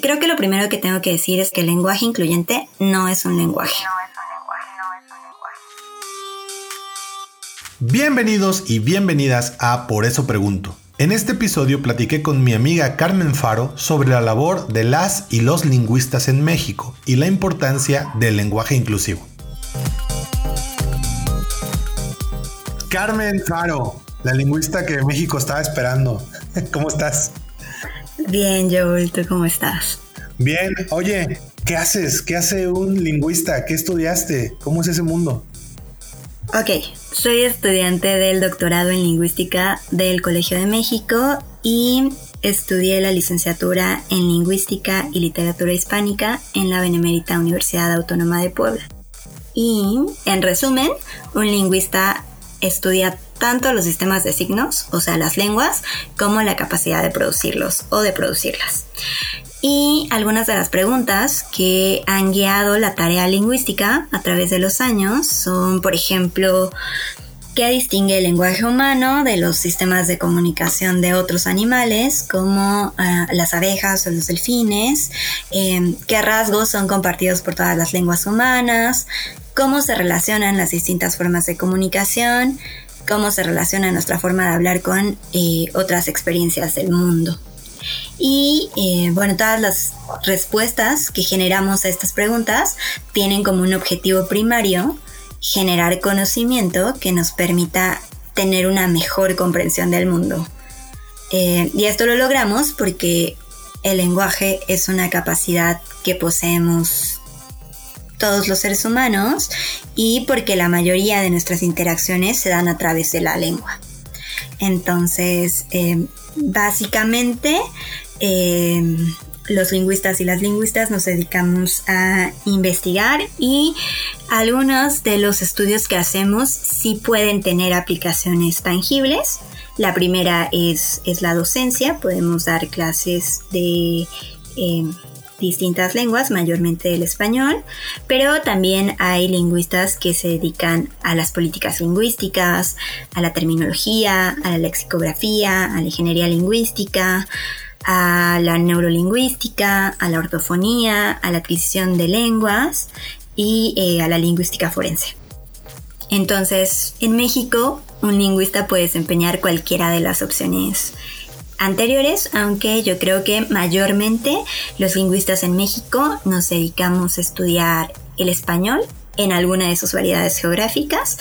Creo que lo primero que tengo que decir es que el lenguaje incluyente no es un lenguaje. Bienvenidos y bienvenidas a Por eso pregunto. En este episodio platiqué con mi amiga Carmen Faro sobre la labor de las y los lingüistas en México y la importancia del lenguaje inclusivo. Carmen Faro, la lingüista que México estaba esperando. ¿Cómo estás? Bien, Joel, ¿tú cómo estás? Bien, oye, ¿qué haces? ¿Qué hace un lingüista? ¿Qué estudiaste? ¿Cómo es ese mundo? Ok, soy estudiante del doctorado en lingüística del Colegio de México y estudié la licenciatura en lingüística y literatura hispánica en la Benemérita Universidad Autónoma de Puebla. Y, en resumen, un lingüista estudia tanto los sistemas de signos, o sea, las lenguas, como la capacidad de producirlos o de producirlas. Y algunas de las preguntas que han guiado la tarea lingüística a través de los años son, por ejemplo, ¿qué distingue el lenguaje humano de los sistemas de comunicación de otros animales, como ah, las abejas o los delfines? Em, ¿Qué rasgos son compartidos por todas las lenguas humanas? ¿Cómo se relacionan las distintas formas de comunicación? Cómo se relaciona nuestra forma de hablar con eh, otras experiencias del mundo. Y eh, bueno, todas las respuestas que generamos a estas preguntas tienen como un objetivo primario generar conocimiento que nos permita tener una mejor comprensión del mundo. Eh, y esto lo logramos porque el lenguaje es una capacidad que poseemos todos los seres humanos y porque la mayoría de nuestras interacciones se dan a través de la lengua. Entonces, eh, básicamente, eh, los lingüistas y las lingüistas nos dedicamos a investigar y algunos de los estudios que hacemos sí pueden tener aplicaciones tangibles. La primera es, es la docencia, podemos dar clases de... Eh, distintas lenguas, mayormente el español, pero también hay lingüistas que se dedican a las políticas lingüísticas, a la terminología, a la lexicografía, a la ingeniería lingüística, a la neurolingüística, a la ortofonía, a la adquisición de lenguas y eh, a la lingüística forense. Entonces, en México, un lingüista puede desempeñar cualquiera de las opciones anteriores, aunque yo creo que mayormente los lingüistas en México nos dedicamos a estudiar el español en alguna de sus variedades geográficas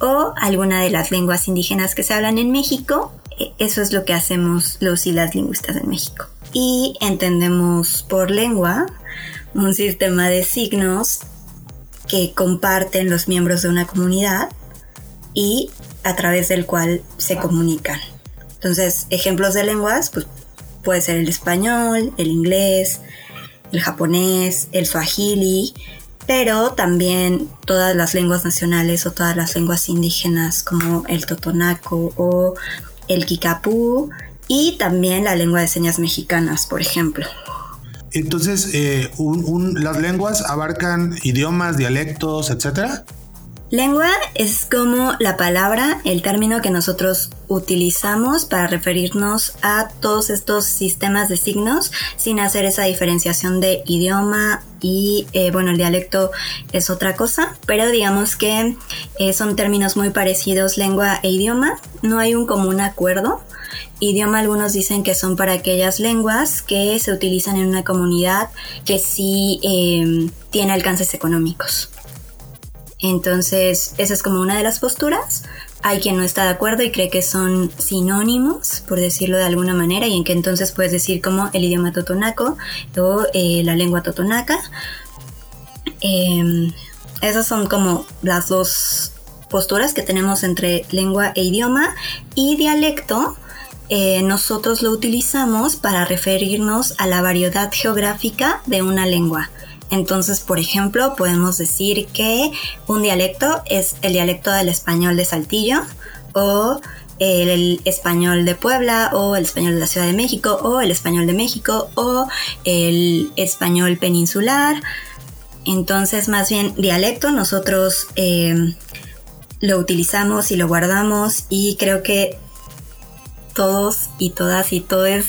o alguna de las lenguas indígenas que se hablan en México. E, eso es lo que hacemos los y las lingüistas en México. Y entendemos por lengua un sistema de signos que comparten los miembros de una comunidad y a través del cual se comunican. Entonces, ejemplos de lenguas, pues puede ser el español, el inglés, el japonés, el swahili, pero también todas las lenguas nacionales o todas las lenguas indígenas como el totonaco o el kikapú y también la lengua de señas mexicanas, por ejemplo. Entonces, eh, ¿las lenguas abarcan idiomas, dialectos, etcétera? Lengua es como la palabra, el término que nosotros utilizamos para referirnos a todos estos sistemas de signos sin hacer esa diferenciación de idioma y eh, bueno, el dialecto es otra cosa, pero digamos que eh, son términos muy parecidos lengua e idioma, no hay un común acuerdo. Idioma algunos dicen que son para aquellas lenguas que se utilizan en una comunidad que sí eh, tiene alcances económicos. Entonces, esa es como una de las posturas. Hay quien no está de acuerdo y cree que son sinónimos, por decirlo de alguna manera, y en que entonces puedes decir como el idioma totonaco o eh, la lengua totonaca. Em, esas son como las dos posturas que tenemos entre lengua e idioma y dialecto. Eh, nosotros lo utilizamos para referirnos a la variedad geográfica de una lengua. Entonces, por ejemplo, podemos decir que un dialecto es el dialecto del español de Saltillo o el español de Puebla o el español de la Ciudad de México o el español de México o el español peninsular. Entonces, más bien dialecto, nosotros em, lo utilizamos y lo guardamos y creo que todos y todas y todos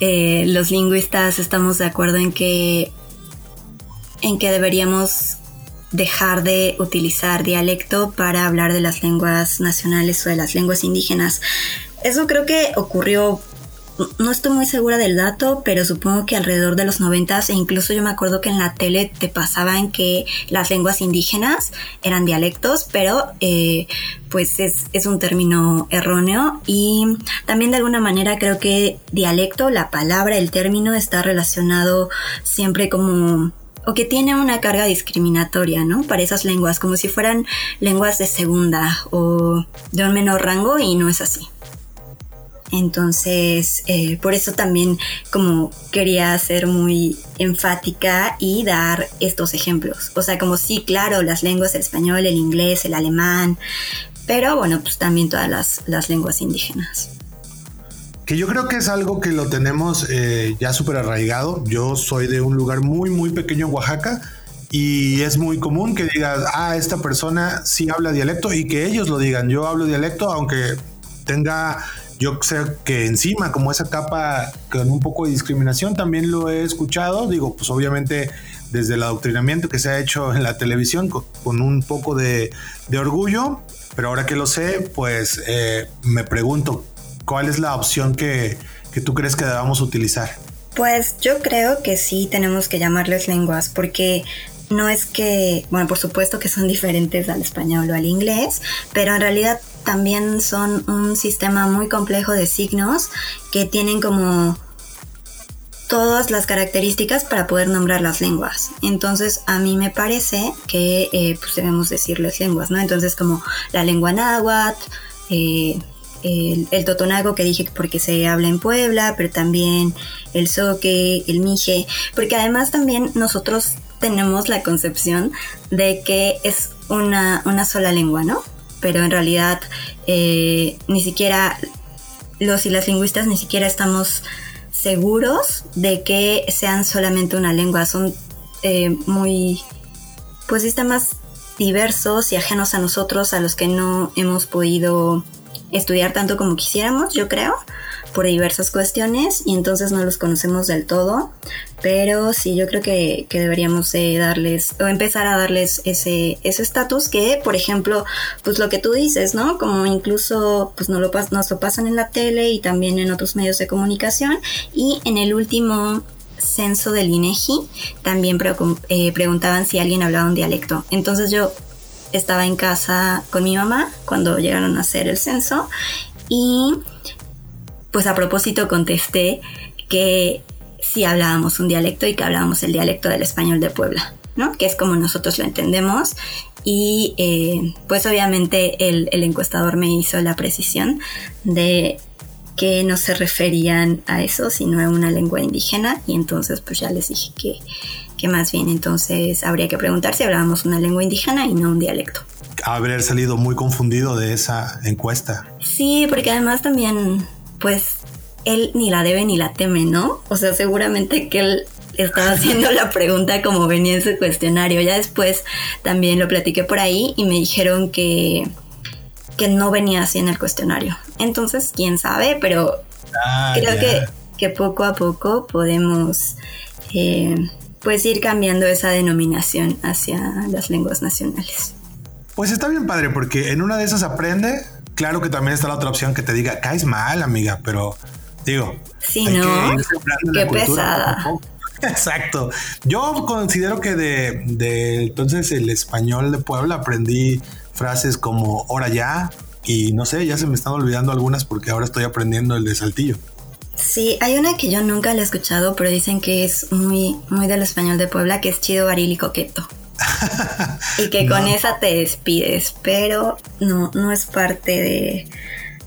eh, los lingüistas estamos de acuerdo en que, en que deberíamos dejar de utilizar dialecto para hablar de las lenguas nacionales o de las lenguas indígenas. Eso creo que ocurrió no estoy muy segura del dato, pero supongo que alrededor de los noventas, e incluso yo me acuerdo que en la tele te pasaban que las lenguas indígenas eran dialectos, pero eh, pues es, es un término erróneo y también de alguna manera creo que dialecto, la palabra, el término está relacionado siempre como o que tiene una carga discriminatoria, ¿no? Para esas lenguas, como si fueran lenguas de segunda o de un menor rango y no es así. Entonces, eh, por eso también como quería ser muy enfática y dar estos ejemplos. O sea, como sí, claro, las lenguas, el español, el inglés, el alemán, pero bueno, pues también todas las, lenguas indígenas. Que yo creo que es algo que lo tenemos eh, ya súper arraigado. Yo soy de un lugar muy, muy pequeño en Oaxaca y es muy común que digas, ah, esta persona sí habla dialecto y que ellos lo digan. Yo hablo dialecto, aunque tenga yo sé que encima, como esa capa con un poco de discriminación, también lo he escuchado, digo, pues obviamente desde el adoctrinamiento que se ha hecho en la televisión con, un poco de, orgullo, pero ahora que lo sé, pues eh, me pregunto, ¿cuál es la opción que, que tú crees que debamos utilizar? Pues yo creo que sí tenemos que llamarles lenguas porque no es que, bueno, por supuesto que son diferentes al español o al inglés, pero en realidad también son un sistema muy complejo de signos que tienen como todas las características para poder nombrar las lenguas. Entonces a mí me parece que eh, pues debemos decirles lenguas, ¿no? Entonces como la lengua náhuatl, eh, el, el, totonago que dije porque se habla en Puebla, pero también el soque, el mije, porque además también nosotros tenemos la concepción de que es una, una sola lengua, ¿no? pero en realidad eh, ni siquiera los y las lingüistas ni siquiera estamos seguros de que sean solamente una lengua, son eh, muy, pues sistemas diversos y ajenos a nosotros, a los que no hemos podido estudiar tanto como quisiéramos, yo creo por diversas cuestiones y entonces no los conocemos del todo, pero sí yo creo que, deberíamos darles o empezar a darles ese estatus que, por ejemplo, pues lo que tú dices, ¿no? Como incluso pues no lo, nos lo pasan en la tele y también en otros medios de comunicación y en el último censo del INEGI también eh, preguntaban si alguien hablaba un dialecto. Entonces yo estaba en casa con mi mamá cuando llegaron a hacer el censo y pues a propósito contesté que sí hablábamos un dialecto y que hablábamos el dialecto del español de Puebla, ¿no? Que es como nosotros lo entendemos. Y eh, pues obviamente el, encuestador me hizo la precisión de que no se referían a eso, sino a una lengua indígena. Y entonces pues ya les dije que, que más bien entonces habría que preguntar si hablábamos una lengua indígena y no un dialecto. Haber salido muy confundido de esa encuesta. Sí, porque además también pues él ni la debe ni la teme, ¿no? O sea, seguramente que él estaba haciendo la pregunta como venía en su cuestionario. Ya después también lo platiqué por ahí y me dijeron que, que no venía así en el cuestionario. Entonces, quién sabe, pero ah, creo que, que, poco a poco podemos eh, pues ir cambiando esa denominación hacia las lenguas nacionales. Pues está bien padre, porque en una de esas aprende, claro que también está la otra opción que te diga, caes mal, amiga, pero digo, sí, ¿no? Qué pesada. Exacto. Yo considero que de, de, entonces el español de Puebla aprendí frases como ahora ya y no sé, ya se me están olvidando algunas porque ahora estoy aprendiendo el de Saltillo. Sí, hay una que yo nunca la he escuchado, pero dicen que es muy, muy del español de Puebla, que es chido, varil y coqueto. y que con esa te despides, pero no, no es parte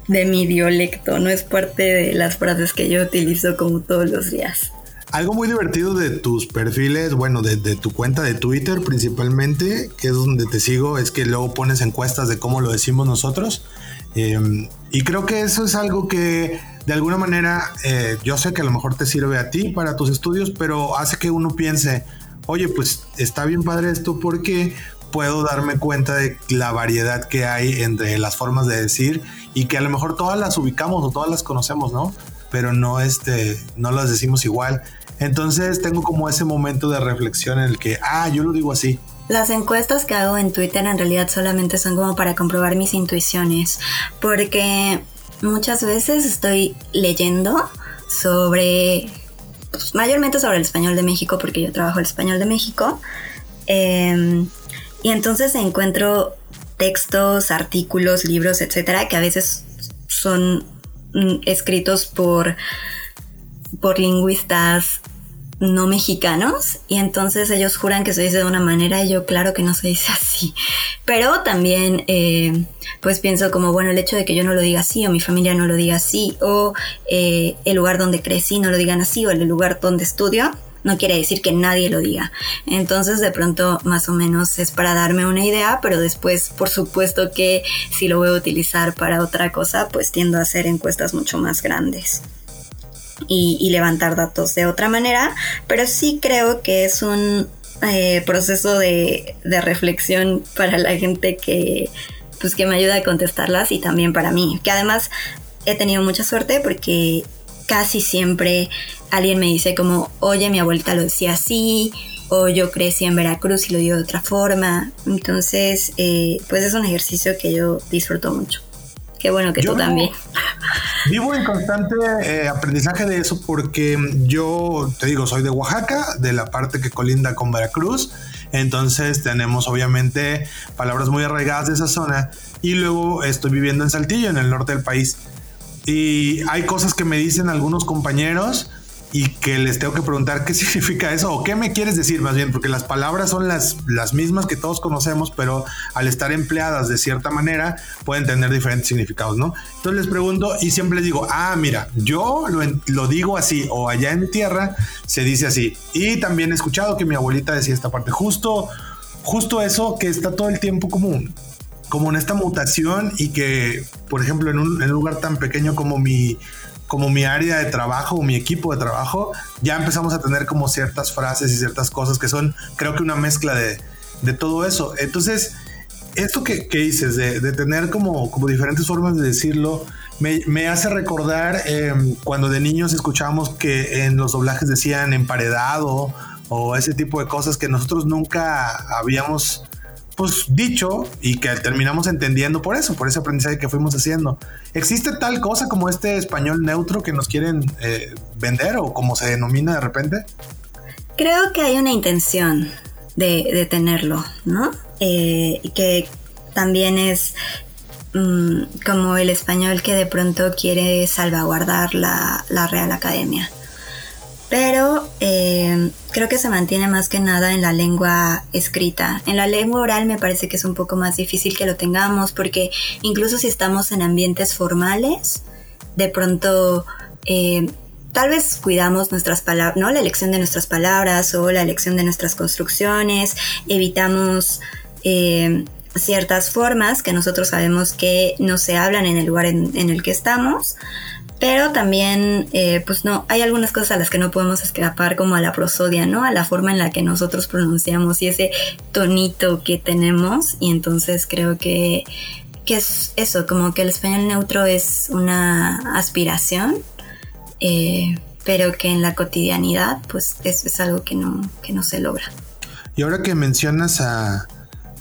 de, mi dialecto, no es parte de las frases que yo utilizo como todos los días. Algo muy divertido de tus perfiles, bueno, de, tu cuenta de Twitter principalmente, que es donde te sigo, es que luego pones encuestas de cómo lo decimos nosotros. Em, y creo que eso es algo que de alguna manera eh, yo sé que a lo mejor te sirve a ti para tus estudios, pero hace que uno piense, oye, pues está bien padre esto porque puedo darme cuenta de la variedad que hay entre las formas de decir y que a lo mejor todas las ubicamos o todas las conocemos, ¿no? pero no, este, no las decimos igual. Entonces tengo como ese momento de reflexión en el que, ah, yo lo digo así. Las encuestas que hago en Twitter en realidad solamente son como para comprobar mis intuiciones, porque muchas veces estoy leyendo sobre, pues, mayormente sobre el español de México, porque yo trabajo el español de México, em, y entonces encuentro textos, artículos, libros, etcétera, que a veces son mm, escritos por, por lingüistas no mexicanos y entonces ellos juran que se dice de una manera y yo claro que no se dice así. Pero también eh, pues pienso como bueno el hecho de que yo no lo diga así o mi familia no lo diga así o eh, el lugar donde crecí no lo digan así o el lugar donde estudio no quiere decir que nadie lo diga. Entonces de pronto más o menos es para darme una idea, pero después por supuesto que si lo voy a utilizar para otra cosa pues tiendo a hacer encuestas mucho más grandes y, levantar datos de otra manera, pero sí creo que es un eh, proceso de, reflexión para la gente que, pues, que me ayuda a contestarlas y también para mí, que además he tenido mucha suerte porque casi siempre alguien me dice como, oye, mi abuelita lo decía así, o yo crecí en Veracruz y lo digo de otra forma. Entonces, eh, pues es un ejercicio que yo disfruto mucho. Qué bueno que tú también. Vivo en constante eh, aprendizaje de eso porque yo, te digo, soy de Oaxaca, de la parte que colinda con Veracruz. Entonces tenemos obviamente palabras muy arraigadas de esa zona. Y luego estoy viviendo en Saltillo, en el norte del país. Y hay cosas que me dicen algunos compañeros y que les tengo que preguntar qué significa eso o qué me quieres decir más bien, porque las palabras son las, las mismas que todos conocemos, pero al estar empleadas de cierta manera pueden tener diferentes significados, ¿no? Entonces les pregunto y siempre les digo, ah, mira, yo lo, lo digo así o allá en tierra se dice así. Y también he escuchado que mi abuelita decía esta parte, justo, justo eso que está todo el tiempo como como en esta mutación y que, por ejemplo, en en un lugar tan pequeño como mi, como mi área de trabajo o mi equipo de trabajo, ya empezamos a tener como ciertas frases y ciertas cosas que son, creo que una mezcla de, de todo eso. Entonces, esto que, que dices, de, de, tener como, como diferentes formas de decirlo, me, me hace recordar em, cuando de niños escuchábamos que en los doblajes decían emparedado o ese tipo de cosas que nosotros nunca habíamos pues dicho y que terminamos entendiendo por eso, por ese aprendizaje que fuimos haciendo. ¿Existe tal cosa como este español neutro que nos quieren eh, vender o como se denomina de repente? Creo que hay una intención de, tenerlo, ¿no? Eh, que también es mm, como el español que de pronto quiere salvaguardar la, la Real Academia pero eh, creo que se mantiene más que nada en la lengua escrita. En la lengua oral me parece que es un poco más difícil que lo tengamos porque incluso si estamos en ambientes formales, de pronto eh, tal vez cuidamos nuestras palabras, ¿no? La elección de nuestras palabras o la elección de nuestras construcciones, evitamos eh, ciertas formas que nosotros sabemos que no se hablan en el lugar en el que estamos pero también, eh, pues no, hay algunas cosas a las que no podemos escapar, como a la prosodia, ¿no? A la forma en la que nosotros pronunciamos y ese tonito que tenemos. Y entonces creo que, que es eso, como que el español neutro es una aspiración, eh, pero que en la cotidianidad, pues es, es algo que no, que no se logra. Y ahora que mencionas a,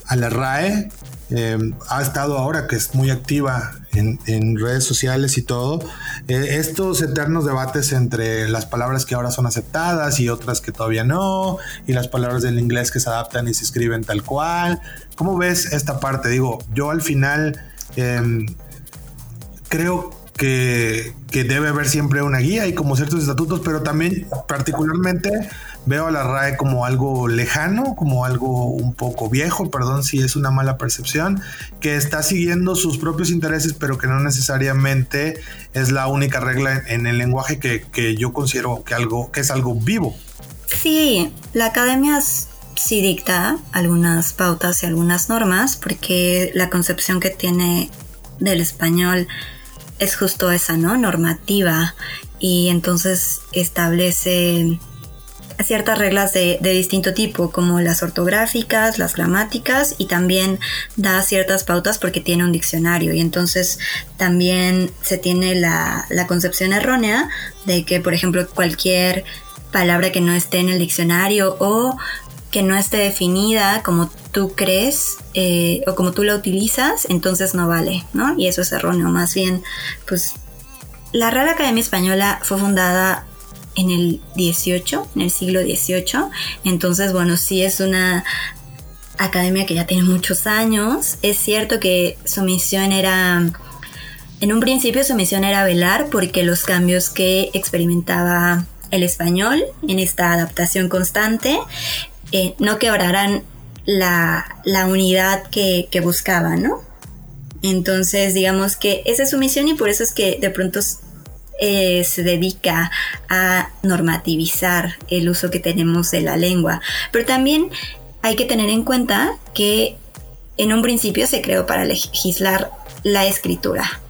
a la RAE, eh, ha estado ahora que es muy activa en, redes sociales y todo, eh, estos eternos debates entre las palabras que ahora son aceptadas y otras que todavía no, y las palabras del inglés que se adaptan y se escriben tal cual. ¿Cómo ves esta parte? Digo, yo al final em, creo que, que, debe haber siempre una guía y como ciertos estatutos, pero también particularmente veo a la RAE como algo lejano, como algo un poco viejo, perdón si es una mala percepción, que está siguiendo sus propios intereses, pero que no necesariamente es la única regla en el lenguaje que, yo considero que, algo, que es algo vivo. Sí, la academia sí dicta algunas pautas y algunas normas, porque la concepción que tiene del español es justo esa, ¿no? Normativa. Y entonces establece ciertas reglas de, distinto tipo, como las ortográficas, las gramáticas, y también da ciertas pautas porque tiene un diccionario. Y entonces también se tiene la, concepción errónea de que, por ejemplo, cualquier palabra que no esté en el diccionario o que no esté definida como tú crees eh, o como tú la utilizas, entonces no vale, ¿no? Y eso es erróneo. Más bien, pues la Real Academia Española fue fundada en el 18, en el siglo XVIII. Entonces, bueno, sí es una academia que ya tiene muchos años. Es cierto que su misión era, en un principio su misión era velar porque los cambios que experimentaba el español en esta adaptación constante eh, no quebraran la, unidad que, que buscaba, ¿no? Entonces, digamos que esa es su misión y por eso es que de pronto eh, se dedica a normativizar el uso que tenemos de la lengua. Pero también hay que tener en cuenta que en un principio se creó para legislar la escritura.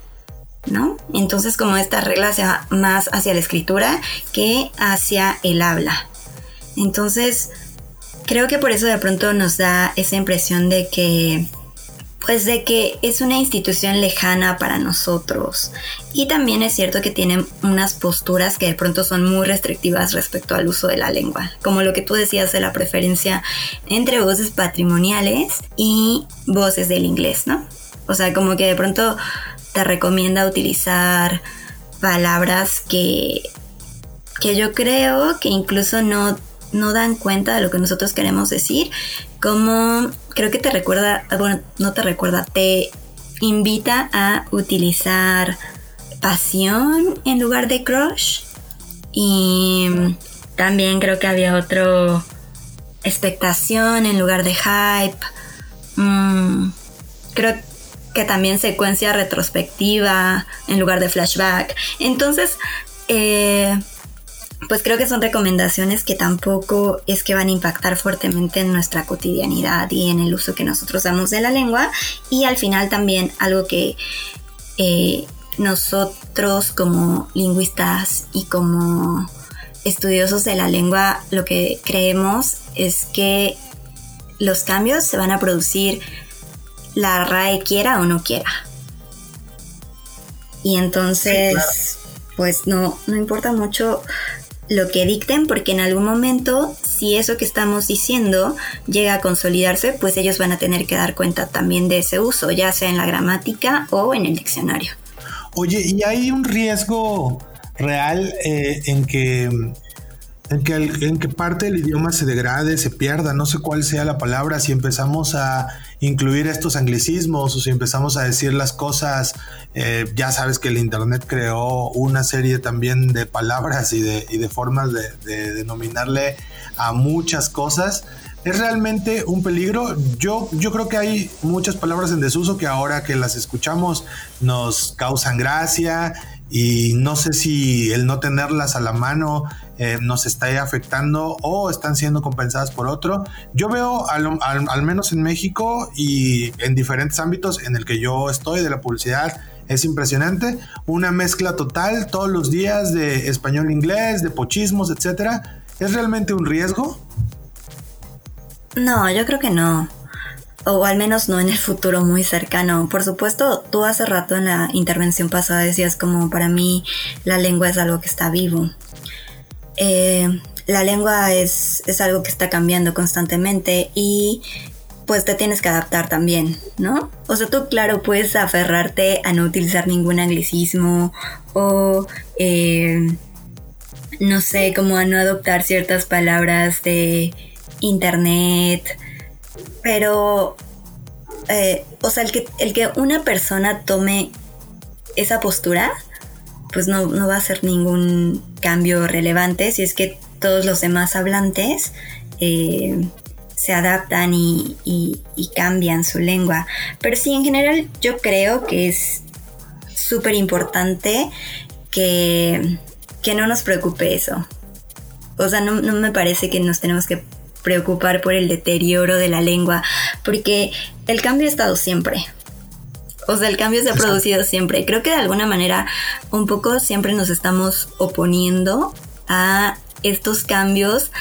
¿No? Entonces como esta regla sea más hacia la escritura que hacia el habla. Entonces, creo que por eso de pronto nos da esa impresión de que pues de que es una institución lejana para nosotros. Y también es cierto que tienen unas posturas que de pronto son muy restrictivas respecto al uso de la lengua, como lo que tú decías de la preferencia entre voces patrimoniales y voces del inglés, ¿no? O sea, como que de pronto te recomienda utilizar palabras que, que yo creo que incluso no no dan cuenta de lo que nosotros queremos decir, como creo que te recuerda, bueno, no te recuerda, te invita a utilizar pasión en lugar de crush. Y también creo que había otro expectación en lugar de hype. Mm, creo que también secuencia retrospectiva en lugar de flashback. Entonces, eh, pues creo que son recomendaciones que tampoco es que van a impactar fuertemente en nuestra cotidianidad y en el uso que nosotros damos de la lengua. Y al final también algo que eh, nosotros como lingüistas y como estudiosos de la lengua lo que creemos es que los cambios se van a producir la RAE quiera o no quiera. Y entonces, pues no, no importa mucho lo que dicten porque en algún momento si eso que estamos diciendo llega a consolidarse pues ellos van a tener que dar cuenta también de ese uso ya sea en la gramática o en el diccionario. Oye, ¿y hay un riesgo real eh, en que en que, en que parte del idioma se degrade, se pierda, no sé cuál sea la palabra, si empezamos a incluir estos anglicismos o si empezamos a decir las cosas, eh, ya sabes que el Internet creó una serie también de palabras y de, y de formas de, de, denominarle a muchas cosas. Es realmente un peligro. Yo, yo creo que hay muchas palabras en desuso que ahora que las escuchamos nos causan gracia y no sé si el no tenerlas a la mano eh, nos está afectando o están siendo compensadas por otro. Yo veo, al, menos en México y en diferentes ámbitos en el que yo estoy de la publicidad, es impresionante. Una mezcla total todos los días de español-inglés, de pochismos, etcétera. ¿Es realmente un riesgo? No, yo creo que no. O al menos no en el futuro muy cercano. Por supuesto, tú hace rato en la intervención pasada decías como para mí la lengua es algo que está vivo. Eh, la lengua es, algo que está cambiando constantemente y pues te tienes que adaptar también, ¿no? O sea, tú claro puedes aferrarte a no utilizar ningún anglicismo o eh, no sé, como a no adoptar ciertas palabras de internet, pero, eh, o sea, el que, el que una persona tome esa postura, pues no, va a ser ningún cambio relevante si es que todos los demás hablantes eh, se adaptan y, cambian su lengua. Pero sí, en general yo creo que es súper importante que, no nos preocupe eso. O sea, no, me parece que nos tenemos que preocupar por el deterioro de la lengua, porque el cambio ha estado siempre. O sea, el cambio se ha producido siempre. Creo que de alguna manera un poco siempre nos estamos oponiendo a estos cambios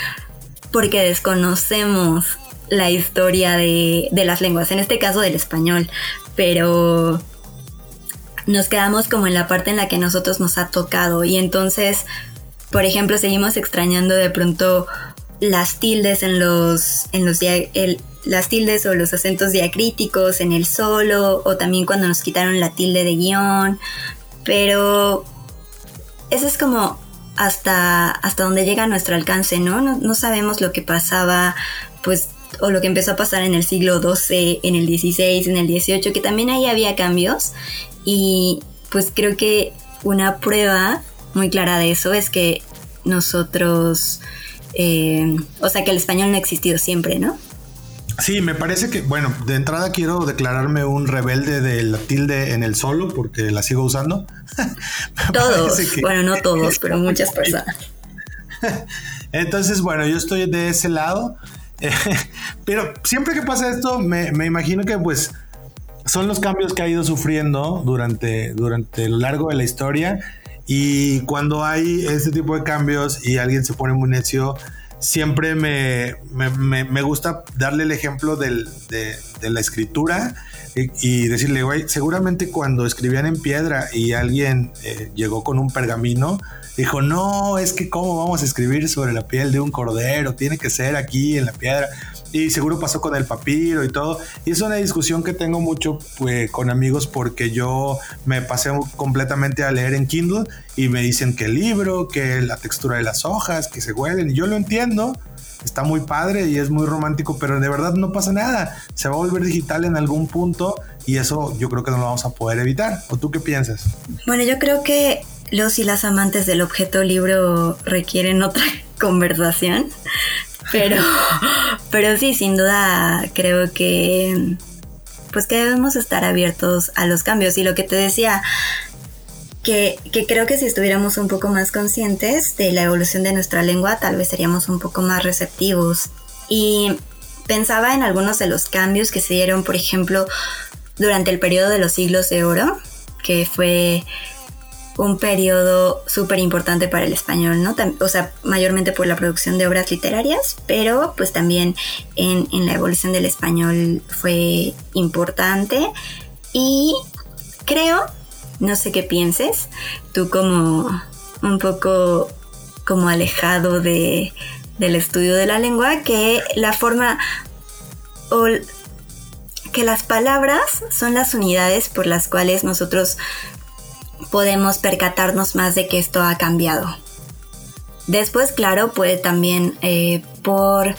porque desconocemos la historia de, de las lenguas, en este caso del español, pero nos quedamos como en la parte en la que nosotros nos ha tocado y entonces, por ejemplo, seguimos extrañando de pronto las tildes en los, en los las tildes o los acentos diacríticos en el solo o también cuando nos quitaron la tilde de guion, pero eso es como hasta, hasta donde llega nuestro alcance, ¿no? ¿no? No sabemos lo que pasaba, pues, o lo que empezó a pasar en el siglo XII, en el XVI, en el XVIII, que también ahí había cambios y pues creo que una prueba muy clara de eso es que nosotros, eh, o sea, que el español no ha existido siempre, ¿no? Sí, me parece que, bueno, de entrada quiero declararme un rebelde de la tilde en el solo porque la sigo usando. todos, bueno, no todos, pero muchas personas. Entonces, bueno, yo estoy de ese lado. pero siempre que pasa esto, me, me imagino que pues son los cambios que ha ido sufriendo durante, durante lo largo de la historia. Y cuando hay este tipo de cambios y alguien se pone muy necio, siempre me, me, gusta darle el ejemplo de, la escritura y, decirle, güey, seguramente cuando escribían en piedra y alguien eh, llegó con un pergamino, dijo, no, es que cómo vamos a escribir sobre la piel de un cordero, tiene que ser aquí en la piedra y seguro pasó con el papiro y todo. Y es una discusión que tengo mucho pues, con amigos porque yo me pasé completamente a leer en Kindle y me dicen que el libro, que la textura de las hojas, que se huelen. Y yo lo entiendo, está muy padre y es muy romántico, pero de verdad no pasa nada. Se va a volver digital en algún punto y eso yo creo que no lo vamos a poder evitar. ¿O tú qué piensas? Bueno, yo creo que los y las amantes del objeto libro requieren otra conversación. Pero, pero sí, sin duda creo que pues que debemos estar abiertos a los cambios. Y lo que te decía, que, que, creo que si estuviéramos un poco más conscientes de la evolución de nuestra lengua, tal vez seríamos un poco más receptivos. Y pensaba en algunos de los cambios que se dieron, por ejemplo, durante el periodo de los siglos de oro, que fue un periodo súper importante para el español, ¿no? O sea, mayormente por la producción de obras literarias, pero pues también en, la evolución del español fue importante. Y creo, no sé qué pienses, tú como un poco como alejado de, del estudio de la lengua, que la forma o que las palabras son las unidades por las cuales nosotros podemos percatarnos más de que esto ha cambiado. Después, claro, puede también eh, por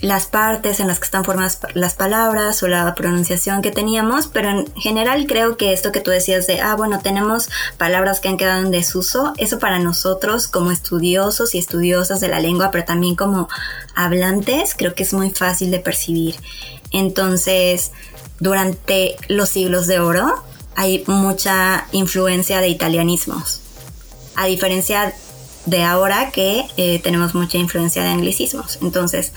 las partes en las que están formadas las palabras o la pronunciación que teníamos, pero en general creo que esto que tú decías de, ah, bueno, tenemos palabras que han quedado en desuso, eso para nosotros como estudiosos y estudiosas de la lengua, pero también como hablantes, creo que es muy fácil de percibir. Entonces, durante los siglos de oro, hay mucha influencia de italianismos, a diferencia de ahora que eh, tenemos mucha influencia de anglicismos. Entonces,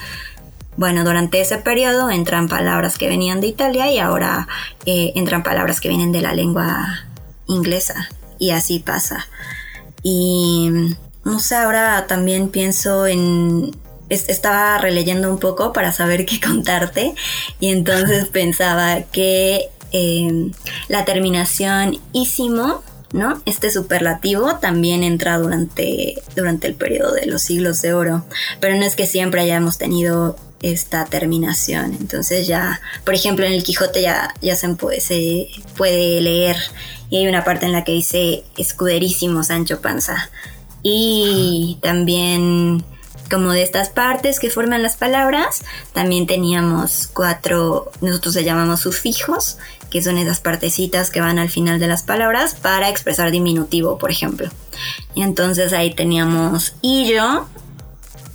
bueno, durante ese periodo entran palabras que venían de Italia y ahora eh, entran palabras que vienen de la lengua inglesa y así pasa. Y no sé, ahora también pienso en... Estaba releyendo un poco para saber qué contarte y entonces pensaba que Em, la terminación ísimo, ¿no? Este superlativo también entra durante, durante el periodo de los siglos de oro, pero no es que siempre hayamos tenido esta terminación. Entonces ya, por ejemplo, en el Quijote ya, ya se, puede, leer y hay una parte en la que dice escuderísimo Sancho Panza. Y también como de estas partes que forman las palabras, también teníamos cuatro, nosotros le llamamos sufijos, que son esas partecitas que van al final de las palabras para expresar diminutivo, por ejemplo. Y entonces ahí teníamos illo,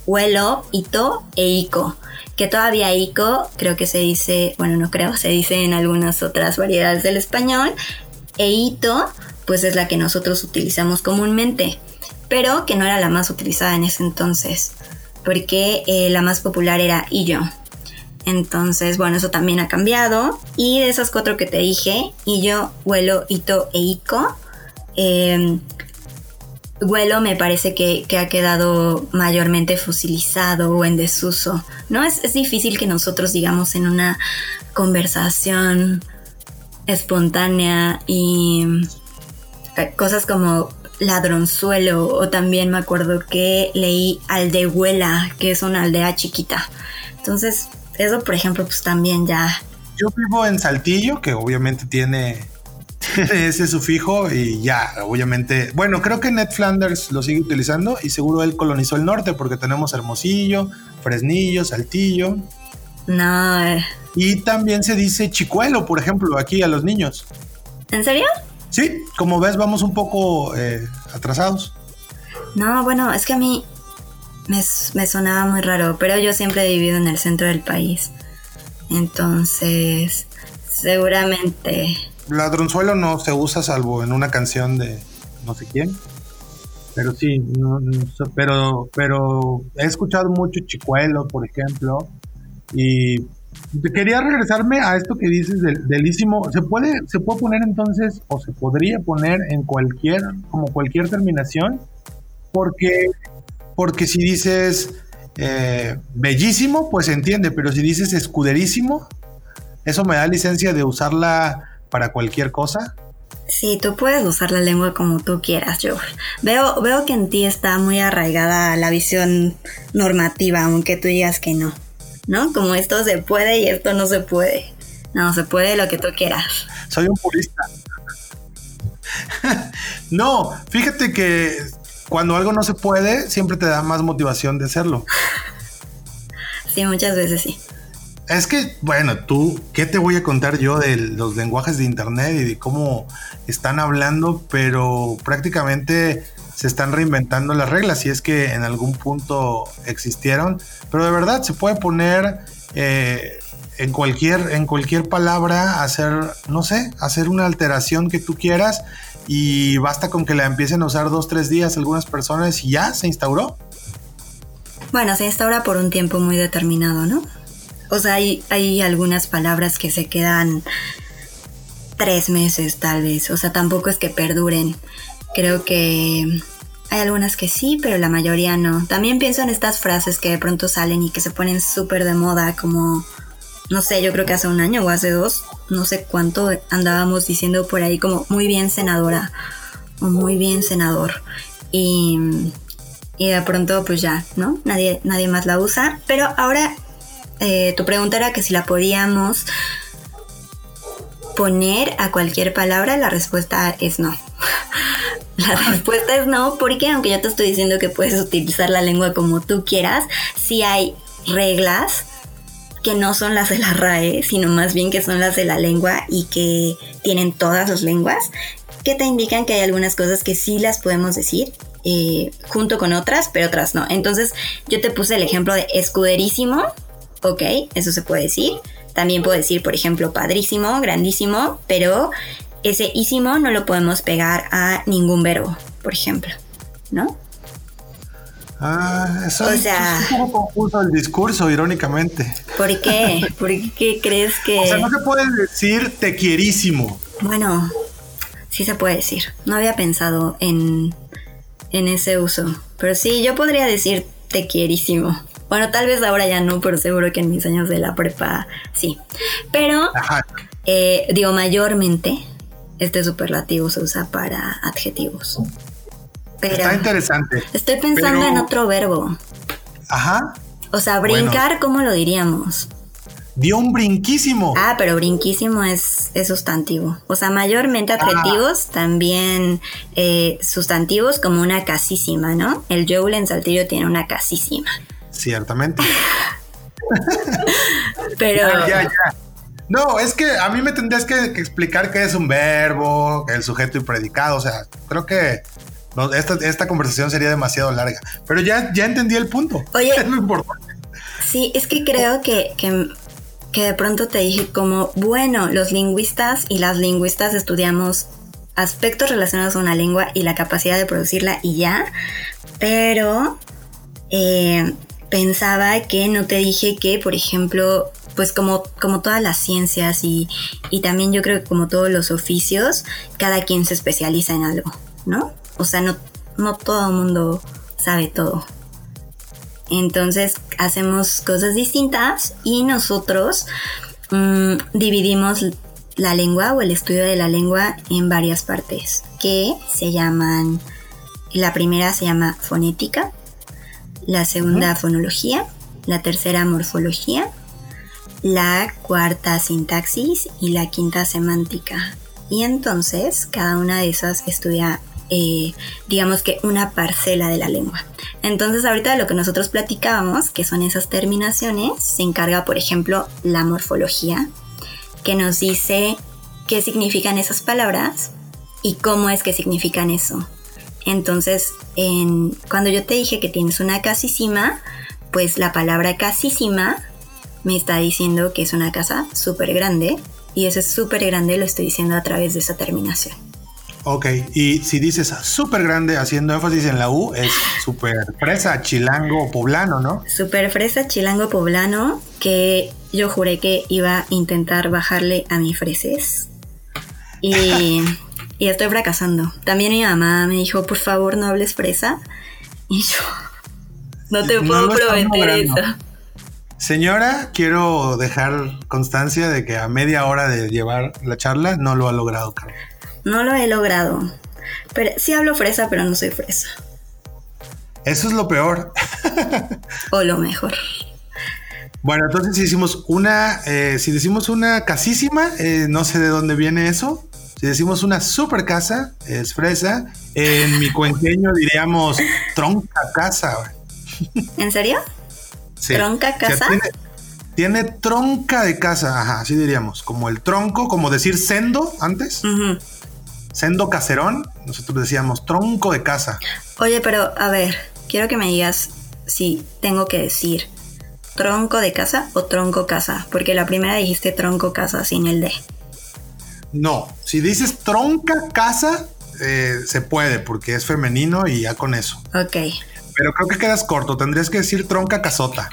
huelo, ito e ico. Que todavía ico creo que se dice, bueno, no creo, se dice en algunas otras variedades del español. E ito, pues es la que nosotros utilizamos comúnmente, pero que no era la más utilizada en ese entonces, porque eh, la más popular era illo. Entonces, bueno, eso también ha cambiado. Y de esas cuatro que te dije, y yo, Huelo, Ito e Ico, em, Huelo me parece que, que, ha quedado mayormente fusilizado o en desuso, ¿no? Es, es difícil que nosotros digamos en una conversación espontánea y eh, cosas como ladronzuelo o también me acuerdo que leí aldehuela, que es una aldea chiquita. Entonces, eso por ejemplo, pues también ya... Yo vivo en Saltillo, que obviamente tiene ese sufijo y ya, obviamente, bueno, creo que Ned Flanders lo sigue utilizando y seguro él colonizó el norte porque tenemos Hermosillo, Fresnillo, Saltillo. No. Eh. Y también se dice chicuelo, por ejemplo, aquí a los niños. ¿En serio? Sí, como ves, vamos un poco eh, atrasados. No, bueno, es que a mí me, sonaba muy raro, pero yo siempre he vivido en el centro del país. Entonces, seguramente ladronzuelo no se usa salvo en una canción de no sé quién. Pero sí, pero, pero he escuchado mucho Chicuelo, por ejemplo. Y quería regresarme a esto que dices del delísimo. ¿Se puede, se puede poner entonces, o se podría poner en cualquier, como cualquier terminación? Porque, porque si dices eh, bellísimo, pues se entiende, pero si dices escuderísimo, eso me da licencia de usarla para cualquier cosa? Sí, tú puedes usar la lengua como tú quieras, Joe. Veo, veo que en ti está muy arraigada la visión normativa, aunque tú digas que no. ¿No? Como esto se puede y esto no se puede. No, se puede lo que tú quieras. Soy un purista. no, fíjate que cuando algo no se puede, siempre te da más motivación de hacerlo. sí, muchas veces sí. Es que, bueno, tú, ¿qué te voy a contar yo de los lenguajes de Internet y de cómo están hablando? Pero prácticamente se están reinventando las reglas, si es que en algún punto existieron. Pero de verdad se puede poner eh, en, cualquier, en cualquier palabra, hacer, no sé, hacer una alteración que tú quieras y basta con que la empiecen a usar dos, tres días algunas personas y ya se instauró. Bueno, se instaura por un tiempo muy determinado, ¿no? O sea, hay, hay algunas palabras que se quedan tres meses tal vez. O sea, tampoco es que perduren. Creo que hay algunas que sí, pero la mayoría no. También pienso en estas frases que de pronto salen y que se ponen súper de moda, como, no sé, yo creo que hace un año o hace dos, no sé cuánto andábamos diciendo por ahí como muy bien senadora o muy bien senador. Y, y de pronto pues ya, ¿no? Nadie, nadie más la usa. Pero ahora eh, tu pregunta era que si la podíamos poner a cualquier palabra, la respuesta es no. La respuesta es no, porque aunque yo te estoy diciendo que puedes utilizar la lengua como tú quieras, sí hay reglas que no son las de la RAE, sino más bien que son las de la lengua y que tienen todas las lenguas, que te indican que hay algunas cosas que sí las podemos decir eh, junto con otras, pero otras no. Entonces yo te puse el ejemplo de escuderísimo, ok, eso se puede decir. También puedo decir, por ejemplo, padrísimo, grandísimo, pero ese ísimo no lo podemos pegar a ningún verbo, por ejemplo, ¿no? Ah, eso es un poco confuso el discurso, irónicamente. ¿Por qué? ¿Por qué crees que...? O sea, no se puede decir te quierísimo. Bueno, sí se puede decir. No había pensado en, en ese uso. Pero sí, yo podría decir te quierísimo. Bueno, tal vez ahora ya no, pero seguro que en mis años de la prepa sí. Pero, eh, digo, mayormente este superlativo se usa para adjetivos. Pero Está interesante. Estoy pensando en otro verbo. Ajá. O sea, brincar, ¿cómo lo diríamos? Dio un brinquísimo. Ah, pero brinquísimo es, sustantivo. O sea, mayormente adjetivos, también eh, sustantivos como una casísima, ¿no? El Joule en Saltillo tiene una casísima. Ciertamente. Pero. No, es que a mí me tendrías que, explicar qué es un verbo, el sujeto y predicado. O sea, creo que esta, conversación sería demasiado larga. Pero ya, ya entendí el punto. Oye. Es muy importante. Sí, es que creo que, que, que de pronto te dije como, bueno, los lingüistas y las lingüistas estudiamos aspectos relacionados a una lengua y la capacidad de producirla y ya. Pero eh, pensaba que no te dije que, por ejemplo, pues como, como todas las ciencias y, y también yo creo que como todos los oficios, cada quien se especializa en algo, ¿no? O sea, no, no todo el mundo sabe todo. Entonces hacemos cosas distintas y nosotros mm, dividimos la lengua o el estudio de la lengua en varias partes que se llaman, la primera se llama fonética, la segunda fonología, la tercera morfología, la cuarta sintaxis y la quinta semántica. Y entonces cada una de esas estudia, eh, digamos que una parcela de la lengua. Entonces ahorita de lo que nosotros platicábamos, que son esas terminaciones, se encarga por ejemplo la morfología, que nos dice qué significan esas palabras y cómo es que significan eso. Entonces, en, cuando yo te dije que tienes una casísima, pues la palabra casísima me está diciendo que es una casa súper grande y ese súper grande lo estoy diciendo a través de esa terminación. Ok, y si dices súper grande haciendo énfasis en la U, es súper fresa, chilango, poblano, ¿no? Súper fresa, chilango, poblano, que yo juré que iba a intentar bajarle a mi freses. Y, estoy fracasando. También mi mamá me dijo, por favor no hables fresa. Y yo, no te puedo prometer eso. Señora, quiero dejar constancia de que a media hora de llevar la charla no lo ha logrado, Carlos. No lo he logrado. Pero sí hablo fresa, pero no soy fresa. Eso es lo peor. o lo mejor. Bueno, entonces si hicimos una, eh, si decimos una casísima, eh, no sé de dónde viene eso. Si decimos una super casa, es fresa. En mi cuenqueño diríamos tronca casa. ¿En serio? Sí. ¿Tronca casa? tiene, tronca de casa, ajá, así diríamos. Como el tronco, como decir sendo antes. Sendo caserón, nosotros decíamos tronco de casa. Oye, pero a ver, quiero que me digas si tengo que decir tronco de casa o tronco casa, porque la primera dijiste tronco casa sin el D. No, si dices tronca casa, eh, se puede porque es femenino y ya con eso. Ok. Pero creo que quedas corto, tendrías que decir tronca casota.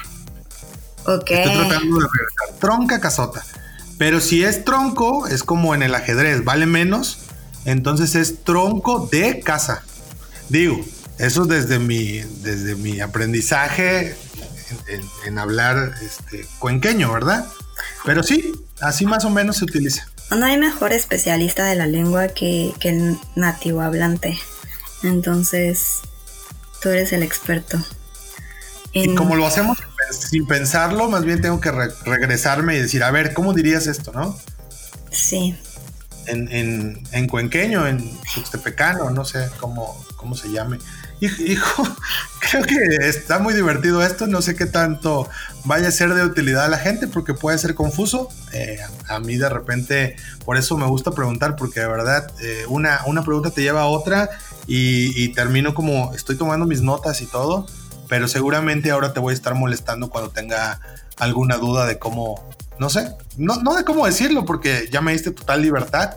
Ok. Estoy tratando de regresar. Tronca casota. Pero si es tronco, es como en el ajedrez, vale menos. Entonces es tronco de casa. Digo, eso desde mi, desde mi aprendizaje en, hablar este, cuenqueño, ¿verdad? Pero sí, así más o menos se utiliza. No hay mejor especialista de la lengua que, el nativo hablante. Entonces, tú eres el experto. Y como lo hacemos sin pensarlo, más bien tengo que regresarme y decir, a ver, ¿cómo dirías esto, no? Sí. En, en, en cuenqueño, en tuxtepecano, no sé cómo, cómo se llame. Hijo, creo que está muy divertido esto. No sé qué tanto vaya a ser de utilidad a la gente porque puede ser confuso. Eh, a mí de repente, por eso me gusta preguntar porque de verdad eh, una, una pregunta te lleva a otra y, termino como estoy tomando mis notas y todo. Pero seguramente ahora te voy a estar molestando cuando tenga alguna duda de cómo, no sé, no, de cómo decirlo porque ya me diste total libertad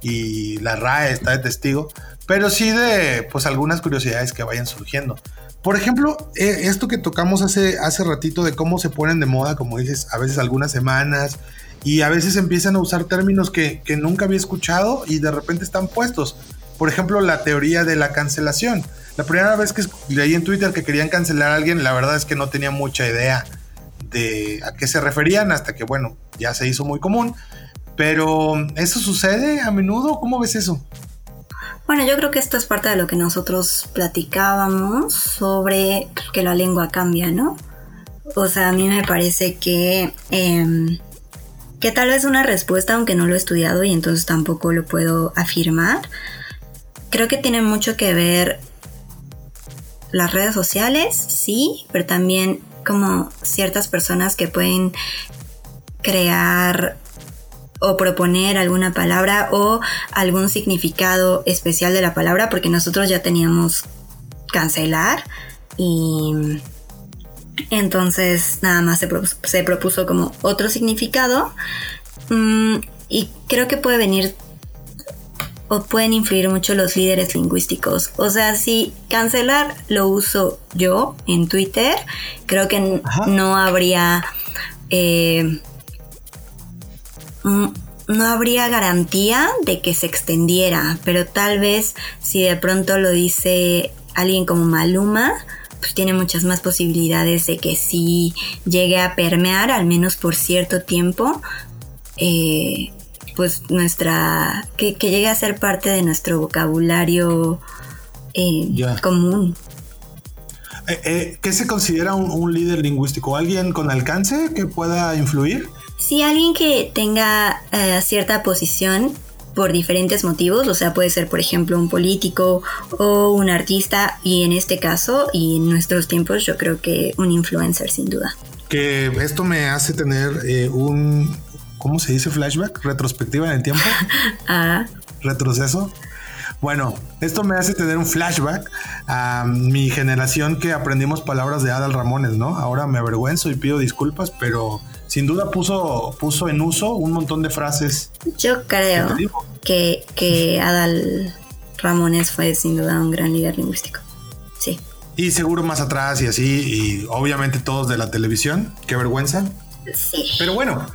y la RAE está de testigo pero sí de pues algunas curiosidades que vayan surgiendo. Por ejemplo, eh, esto que tocamos hace, hace ratito de cómo se ponen de moda, como dices, a veces algunas semanas, y a veces empiezan a usar términos que, que nunca había escuchado y de repente están puestos. Por ejemplo, la teoría de la cancelación. La primera vez que leí en Twitter que querían cancelar a alguien, la verdad es que no tenía mucha idea de a qué se referían hasta que, bueno, ya se hizo muy común. Pero, ¿eso sucede a menudo? ¿Cómo ves eso? Bueno, yo creo que esto es parte de lo que nosotros platicábamos sobre que la lengua cambia, ¿no? O sea, a mí me parece que, em, que tal vez una respuesta, aunque no lo he estudiado y entonces tampoco lo puedo afirmar, creo que tiene mucho que ver las redes sociales, sí, pero también como ciertas personas que pueden crear o proponer alguna palabra o algún significado especial de la palabra porque nosotros ya teníamos cancelar y entonces nada más se propuso, como otro significado. Mm, y creo que puede venir o pueden influir mucho los líderes lingüísticos. O sea, si cancelar lo uso yo en Twitter, creo que no habría... Eh, Mm, no habría garantía de que se extendiera, pero tal vez si de pronto lo dice alguien como Maluma pues tiene muchas más posibilidades de que sí llegue a permear, al menos por cierto tiempo, eh, pues nuestra, que, llegue a ser parte de nuestro vocabulario eh, común. Eh, ¿Qué se considera un, líder lingüístico? ¿Alguien con alcance que pueda influir? Sí, alguien que tenga cierta posición por diferentes motivos, o sea, puede ser, por ejemplo, un político o un artista, y en este caso, y en nuestros tiempos, yo creo que un influencer, sin duda. Que esto me hace tener eh, un, ¿cómo se dice? Flashback, retrospectiva en el tiempo. ah. Retroceso. Bueno, esto me hace tener un flashback a mi generación que aprendimos palabras de Adal Ramones, ¿no? Ahora me avergüenzo y pido disculpas, pero sin duda puso, puso en uso un montón de frases. Yo creo que, que Adal Ramones fue sin duda un gran líder lingüístico. Sí. Y seguro más atrás y así, y obviamente todos de la televisión. Qué vergüenza. Sí. Pero bueno,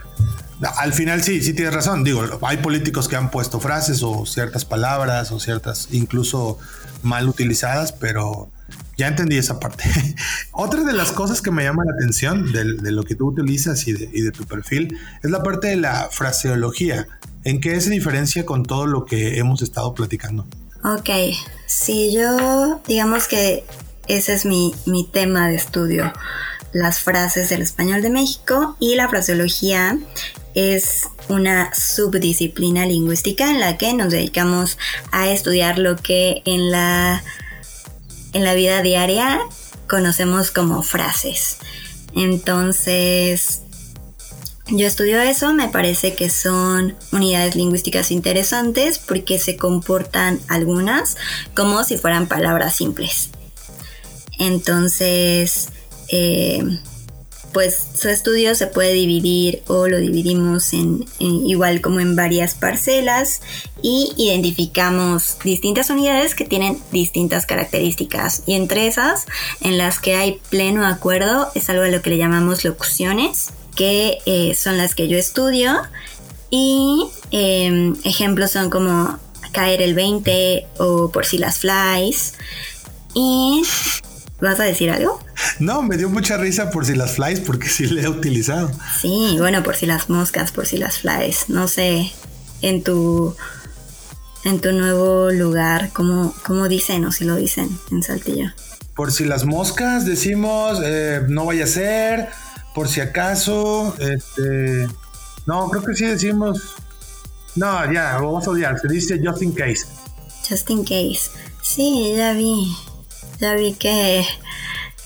al final sí, sí tienes razón. Digo, hay políticos que han puesto frases o ciertas palabras o ciertas incluso mal utilizadas, pero ya entendí esa parte. Otra de las cosas que me llama la atención de, lo que tú utilizas y de, tu perfil es la parte de la fraseología. ¿En qué se diferencia con todo lo que hemos estado platicando? Ok, si yo digamos que ese es mi, mi tema de estudio, las frases del español de México y la fraseología es una subdisciplina lingüística en la que nos dedicamos a estudiar lo que en la en la vida diaria conocemos como frases. Entonces, yo estudio eso, me parece que son unidades lingüísticas interesantes porque se comportan algunas como si fueran palabras simples. Entonces, eh, pues su estudio se puede dividir o lo dividimos en, igual como en varias parcelas y identificamos distintas unidades que tienen distintas características. Y entre esas en las que hay pleno acuerdo es algo a lo que le llamamos locuciones que eh, son las que yo estudio y em, ejemplos son como caer el 20 o por si las flies y ¿Vas a decir algo? No, me dio mucha risa por si las flies, porque sí le he utilizado. Sí, bueno, por si las moscas, por si las flies. No sé, en tu en tu nuevo lugar, ¿cómo, cómo dicen o si lo dicen en Saltillo? Por si las moscas decimos, eh, no vaya a ser, por si acaso, este... No, creo que sí decimos... No, ya, vamos a odiar, se dice just in case. Just in case. Sí, ya vi. Ya vi que,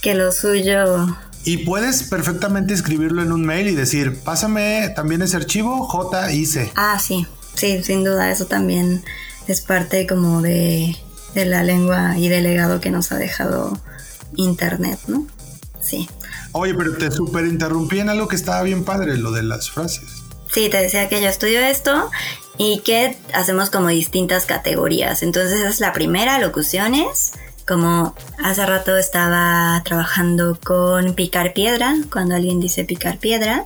que lo suyo... Y puedes perfectamente escribirlo en un mail y decir, pásame también ese archivo JIC. Ah, sí, sí, sin duda, eso también es parte como de, de la lengua y del legado que nos ha dejado Internet, ¿no? Sí. Oye, pero te super interrumpí en algo que estaba bien padre, lo de las frases. Sí, te decía que yo estudio esto y que hacemos como distintas categorías. Entonces es la primera, locuciones, como hace rato estaba trabajando con picar piedra, cuando alguien dice picar piedra,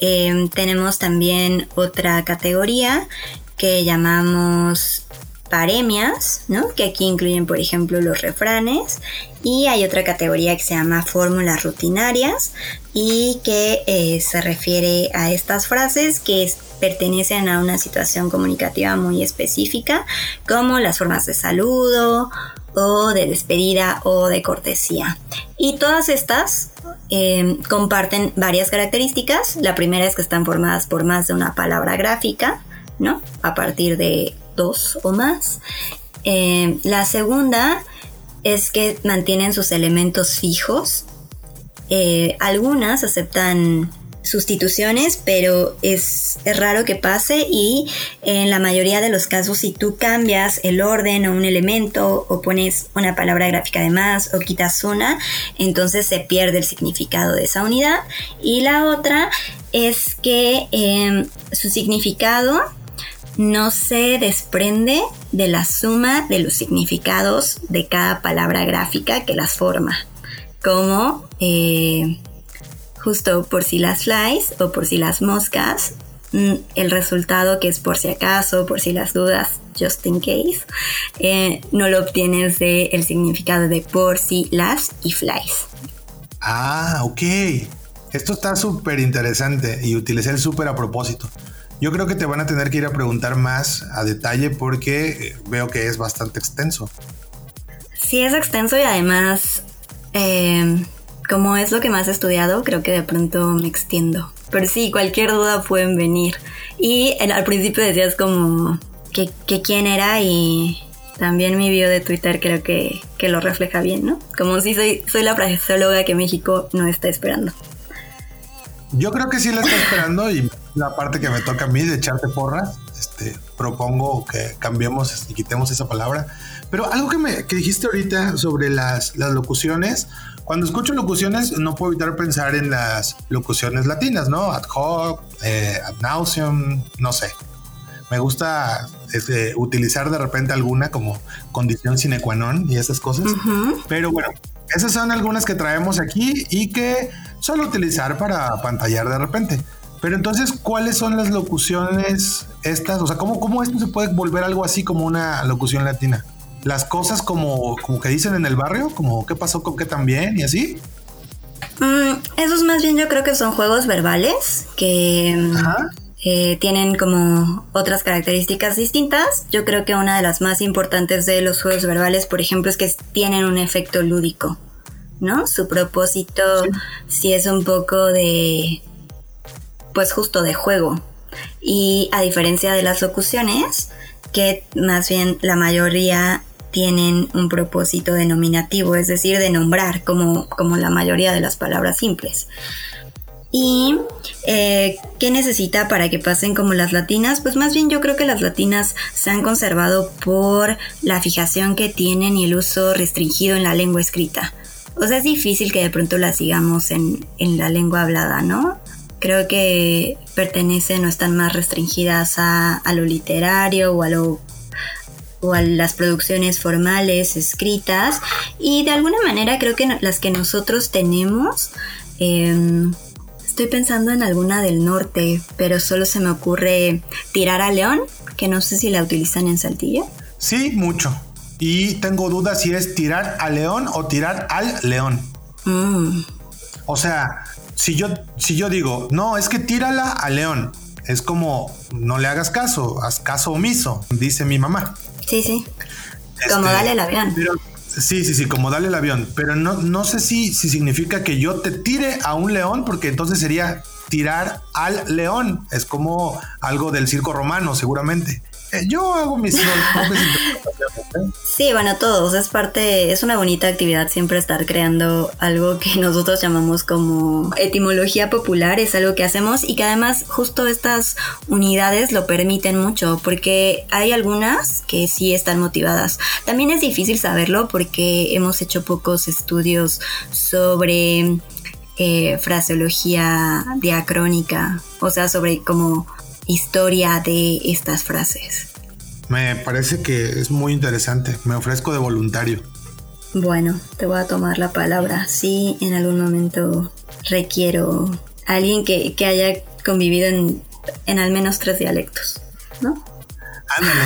em, tenemos también otra categoría que llamamos paremias, ¿no? que aquí incluyen por ejemplo los refranes y hay otra categoría que se llama fórmulas rutinarias y que eh, se refiere a estas frases que pertenecen a una situación comunicativa muy específica como las formas de saludo o de despedida o de cortesía. Y todas estas em, comparten varias características. La primera es que están formadas por más de una palabra gráfica, ¿no? A partir de dos o más. Em, la segunda es que mantienen sus elementos fijos. Eh, algunas aceptan sustituciones, pero es, raro que pase y en la mayoría de los casos si tú cambias el orden o un elemento o pones una palabra gráfica de más o quitas una, entonces se pierde el significado de esa unidad. Y la otra es que em, su significado no se desprende de la suma de los significados de cada palabra gráfica que las forma, como... Eh, justo por si las flies o por si las moscas mm, el resultado que es por si acaso, por si las dudas, just in case, eh, no lo obtienes del el significado de por si las y flies. Ah, ok. Esto está súper interesante y utilicé el súper a propósito. Yo creo que te van a tener que ir a preguntar más a detalle porque veo que es bastante extenso. Sí, es extenso y además, eh, como es lo que más he estudiado, creo que de pronto me extiendo. Pero sí, cualquier duda pueden venir. Y al principio decías como que, quién era y también mi video de Twitter creo que, que, lo refleja bien, ¿no? Como si soy, soy la fraseóloga que México no está esperando. Yo creo que sí la está esperando y la parte que me toca a mí de echarte porras, este, propongo que cambiemos y quitemos esa palabra. Pero algo que, me, que dijiste ahorita sobre las, las locuciones, cuando escucho locuciones no puedo evitar pensar en las locuciones latinas, ¿no? Ad hoc, eh, ad nauseum, no sé. Me gusta este, utilizar de repente alguna como condición sine qua non y esas cosas. Pero bueno, esas son algunas que traemos aquí y que solo utilizar para pantallar de repente. Pero entonces, ¿cuáles son las locuciones estas? O sea, ¿cómo, cómo esto se puede volver algo así como una locución latina? Las cosas como, como que dicen en el barrio, como qué pasó con qué también y así. Mm, esos más bien yo creo que son juegos verbales que eh, tienen como otras características distintas. Yo creo que una de las más importantes de los juegos verbales, por ejemplo, es que tienen un efecto lúdico, ¿no? Su propósito sí es un poco de pues justo de juego. Y a diferencia de las locuciones, que más bien la mayoría tienen un propósito denominativo, es decir, de nombrar, como, como la mayoría de las palabras simples. ¿Y eh, qué necesita para que pasen como las latinas? Pues más bien yo creo que las latinas se han conservado por la fijación que tienen y el uso restringido en la lengua escrita. O sea, es difícil que de pronto las sigamos en, en la lengua hablada, ¿no? creo que pertenecen o están más restringidas a, lo literario o a lo o a las producciones formales escritas y de alguna manera creo que las que nosotros tenemos em, estoy pensando en alguna del norte pero solo se me ocurre tirar a león que no sé si la utilizan en Saltillo sí mucho y tengo dudas si es tirar a león o tirar al león mm. o sea si yo, si yo digo, no, es que tírala a León, es como, no le hagas caso, haz caso omiso, dice mi mamá. Sí, sí. como este, dale el avión. sí, sí, sí, como dale el avión. Pero no, no sé si, si significa que yo te tire a un león, porque entonces sería tirar al león. Es como algo del circo romano, seguramente. Eh, yo hago mis Sí, bueno, todos. Es parte, es una bonita actividad siempre estar creando algo que nosotros llamamos como etimología popular. Es algo que hacemos y que además justo estas unidades lo permiten mucho porque hay algunas que sí están motivadas. También es difícil saberlo porque hemos hecho pocos estudios sobre eh, fraseología diacrónica, o sea, sobre cómo historia de estas frases. Me parece que es muy interesante. Me ofrezco de voluntario. Bueno, te voy a tomar la palabra. Sí, en algún momento requiero a alguien que, haya convivido en, en, al menos tres dialectos, ¿no? Ándale.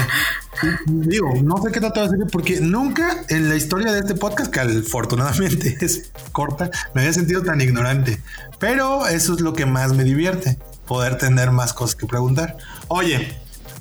Digo, no sé qué tratar de decir porque nunca en la historia de este podcast, que afortunadamente es corta, me había sentido tan ignorante. Pero eso es lo que más me divierte poder tener más cosas que preguntar. Oye,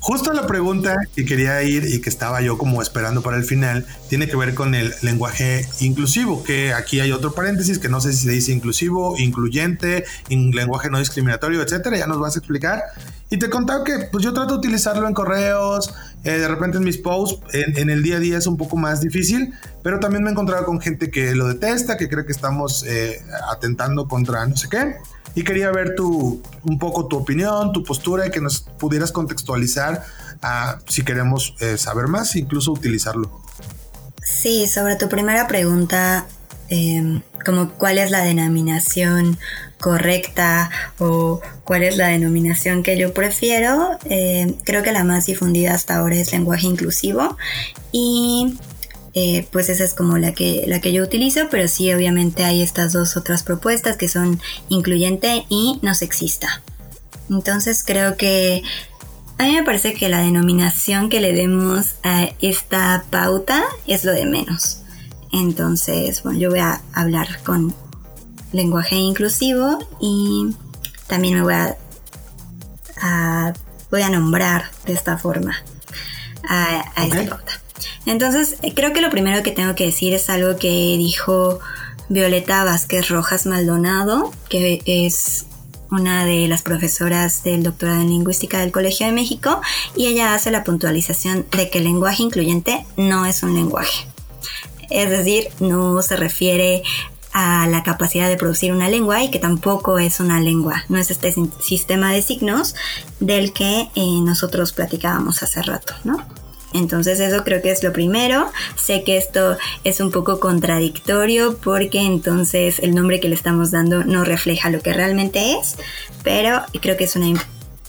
justo la pregunta que quería ir y que estaba yo como esperando para el final tiene que ver con el lenguaje inclusivo, que aquí hay otro paréntesis que no sé si se dice inclusivo, incluyente, lenguaje no discriminatorio, etcétera. Ya nos vas a explicar. Y te contaba que pues yo trato de utilizarlo en correos, eh, de repente en mis posts, en, el día a día es un poco más difícil, pero también me he encontrado con gente que lo detesta, que cree que estamos eh, atentando contra no sé qué y quería ver tu, un poco tu opinión, tu postura y que nos pudieras contextualizar a, si queremos eh, saber más, incluso utilizarlo. Sí, sobre tu primera pregunta, em, como cuál es la denominación correcta o cuál es la denominación que yo prefiero, em, creo que la más difundida hasta ahora es lenguaje inclusivo y eh, pues esa es como la que, la que yo utilizo, pero sí obviamente hay estas dos otras propuestas que son incluyente y no sexista. Entonces creo que a mí me parece que la denominación que le demos a esta pauta es lo de menos. Entonces, bueno, yo voy a hablar con lenguaje inclusivo y también me voy a, voy a nombrar de esta forma a, esta pauta. Entonces, creo que lo primero que tengo que decir es algo que dijo Violeta Vázquez Rojas Maldonado, que es una de las profesoras del doctorado en lingüística del Colegio de México, y ella hace la puntualización de que el lenguaje incluyente no es un lenguaje. Es decir, no se refiere a la capacidad de producir una lengua y que tampoco es una lengua, no es este sistema de signos del que eh, nosotros platicábamos hace rato, ¿no? Entonces eso creo que es lo primero. Sé que esto es un poco contradictorio porque entonces el nombre que le estamos dando no refleja lo que realmente es, pero creo que es una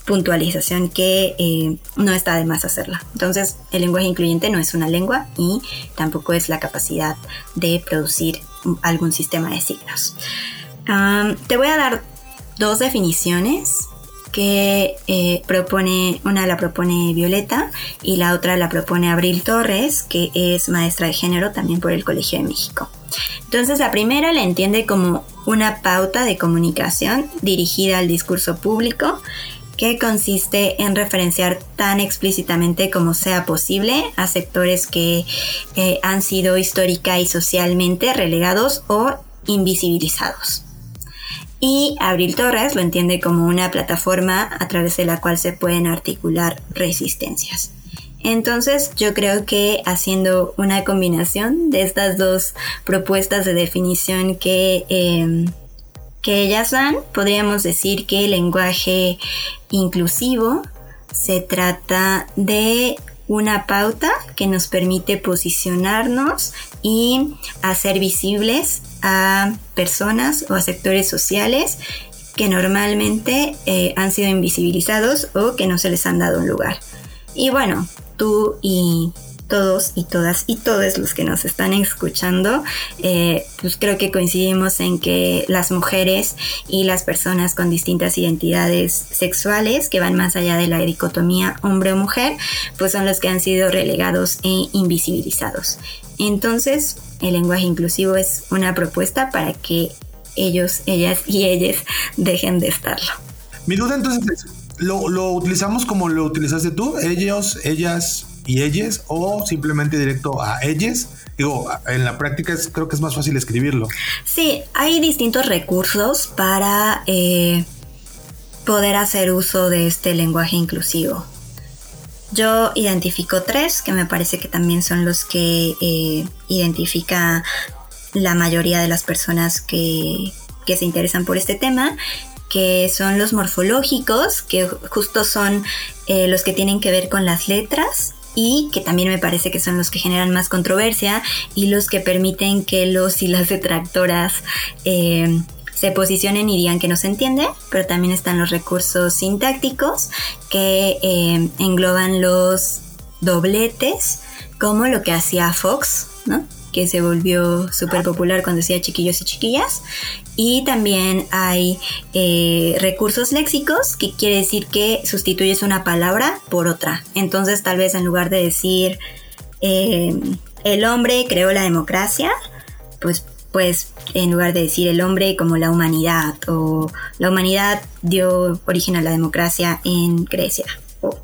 puntualización que eh, no está de más hacerla. Entonces el lenguaje incluyente no es una lengua y tampoco es la capacidad de producir algún sistema de signos. te voy a dar dos definiciones que eh, propone, una la propone Violeta y la otra la propone Abril Torres, que es maestra de género también por el Colegio de México. Entonces la primera la entiende como una pauta de comunicación dirigida al discurso público que consiste en referenciar tan explícitamente como sea posible a sectores que eh, han sido histórica y socialmente relegados o invisibilizados y Abril Torres lo entiende como una plataforma a través de la cual se pueden articular resistencias. Entonces yo creo que haciendo una combinación de estas dos propuestas de definición que, em, que ellas dan, podríamos decir que el lenguaje inclusivo se trata de una pauta que nos permite posicionarnos y hacer visibles a personas o a sectores sociales que normalmente eh, han sido invisibilizados o que no se les han dado un lugar. Y bueno, tú y todos y todas y todos los que nos están escuchando, eh, pues creo que coincidimos en que las mujeres y las personas con distintas identidades sexuales que van más allá de la dicotomía hombre o mujer, pues son los que han sido relegados e invisibilizados. Entonces, el lenguaje inclusivo es una propuesta para que ellos, ellas y ellas dejen de estarlo. Mi duda entonces ¿lo, lo utilizamos como lo utilizaste tú? Ellos, ellas y ellas o simplemente directo a ellas? Digo, en la práctica creo que es más fácil escribirlo. Sí, hay distintos recursos para eh, poder hacer uso de este lenguaje inclusivo. Yo identifico tres, que me parece que también son los que eh, identifica la mayoría de las personas que, se interesan por este tema, que son los morfológicos, que justo son eh, los que tienen que ver con las letras y que también me parece que son los que generan más controversia y los que permiten que los y las detractoras eh, se posicionen y digan que no se entiende, pero también están los recursos sintácticos que eh, engloban los dobletes, como lo que hacía Fox, ¿no? que se volvió súper popular cuando decía chiquillos y chiquillas. Y también hay eh, recursos léxicos, que quiere decir que sustituyes una palabra por otra. Entonces tal vez en lugar de decir eh, el hombre creó la democracia, pues pues en lugar de decir el hombre como la humanidad o la humanidad dio origen a la democracia en Grecia o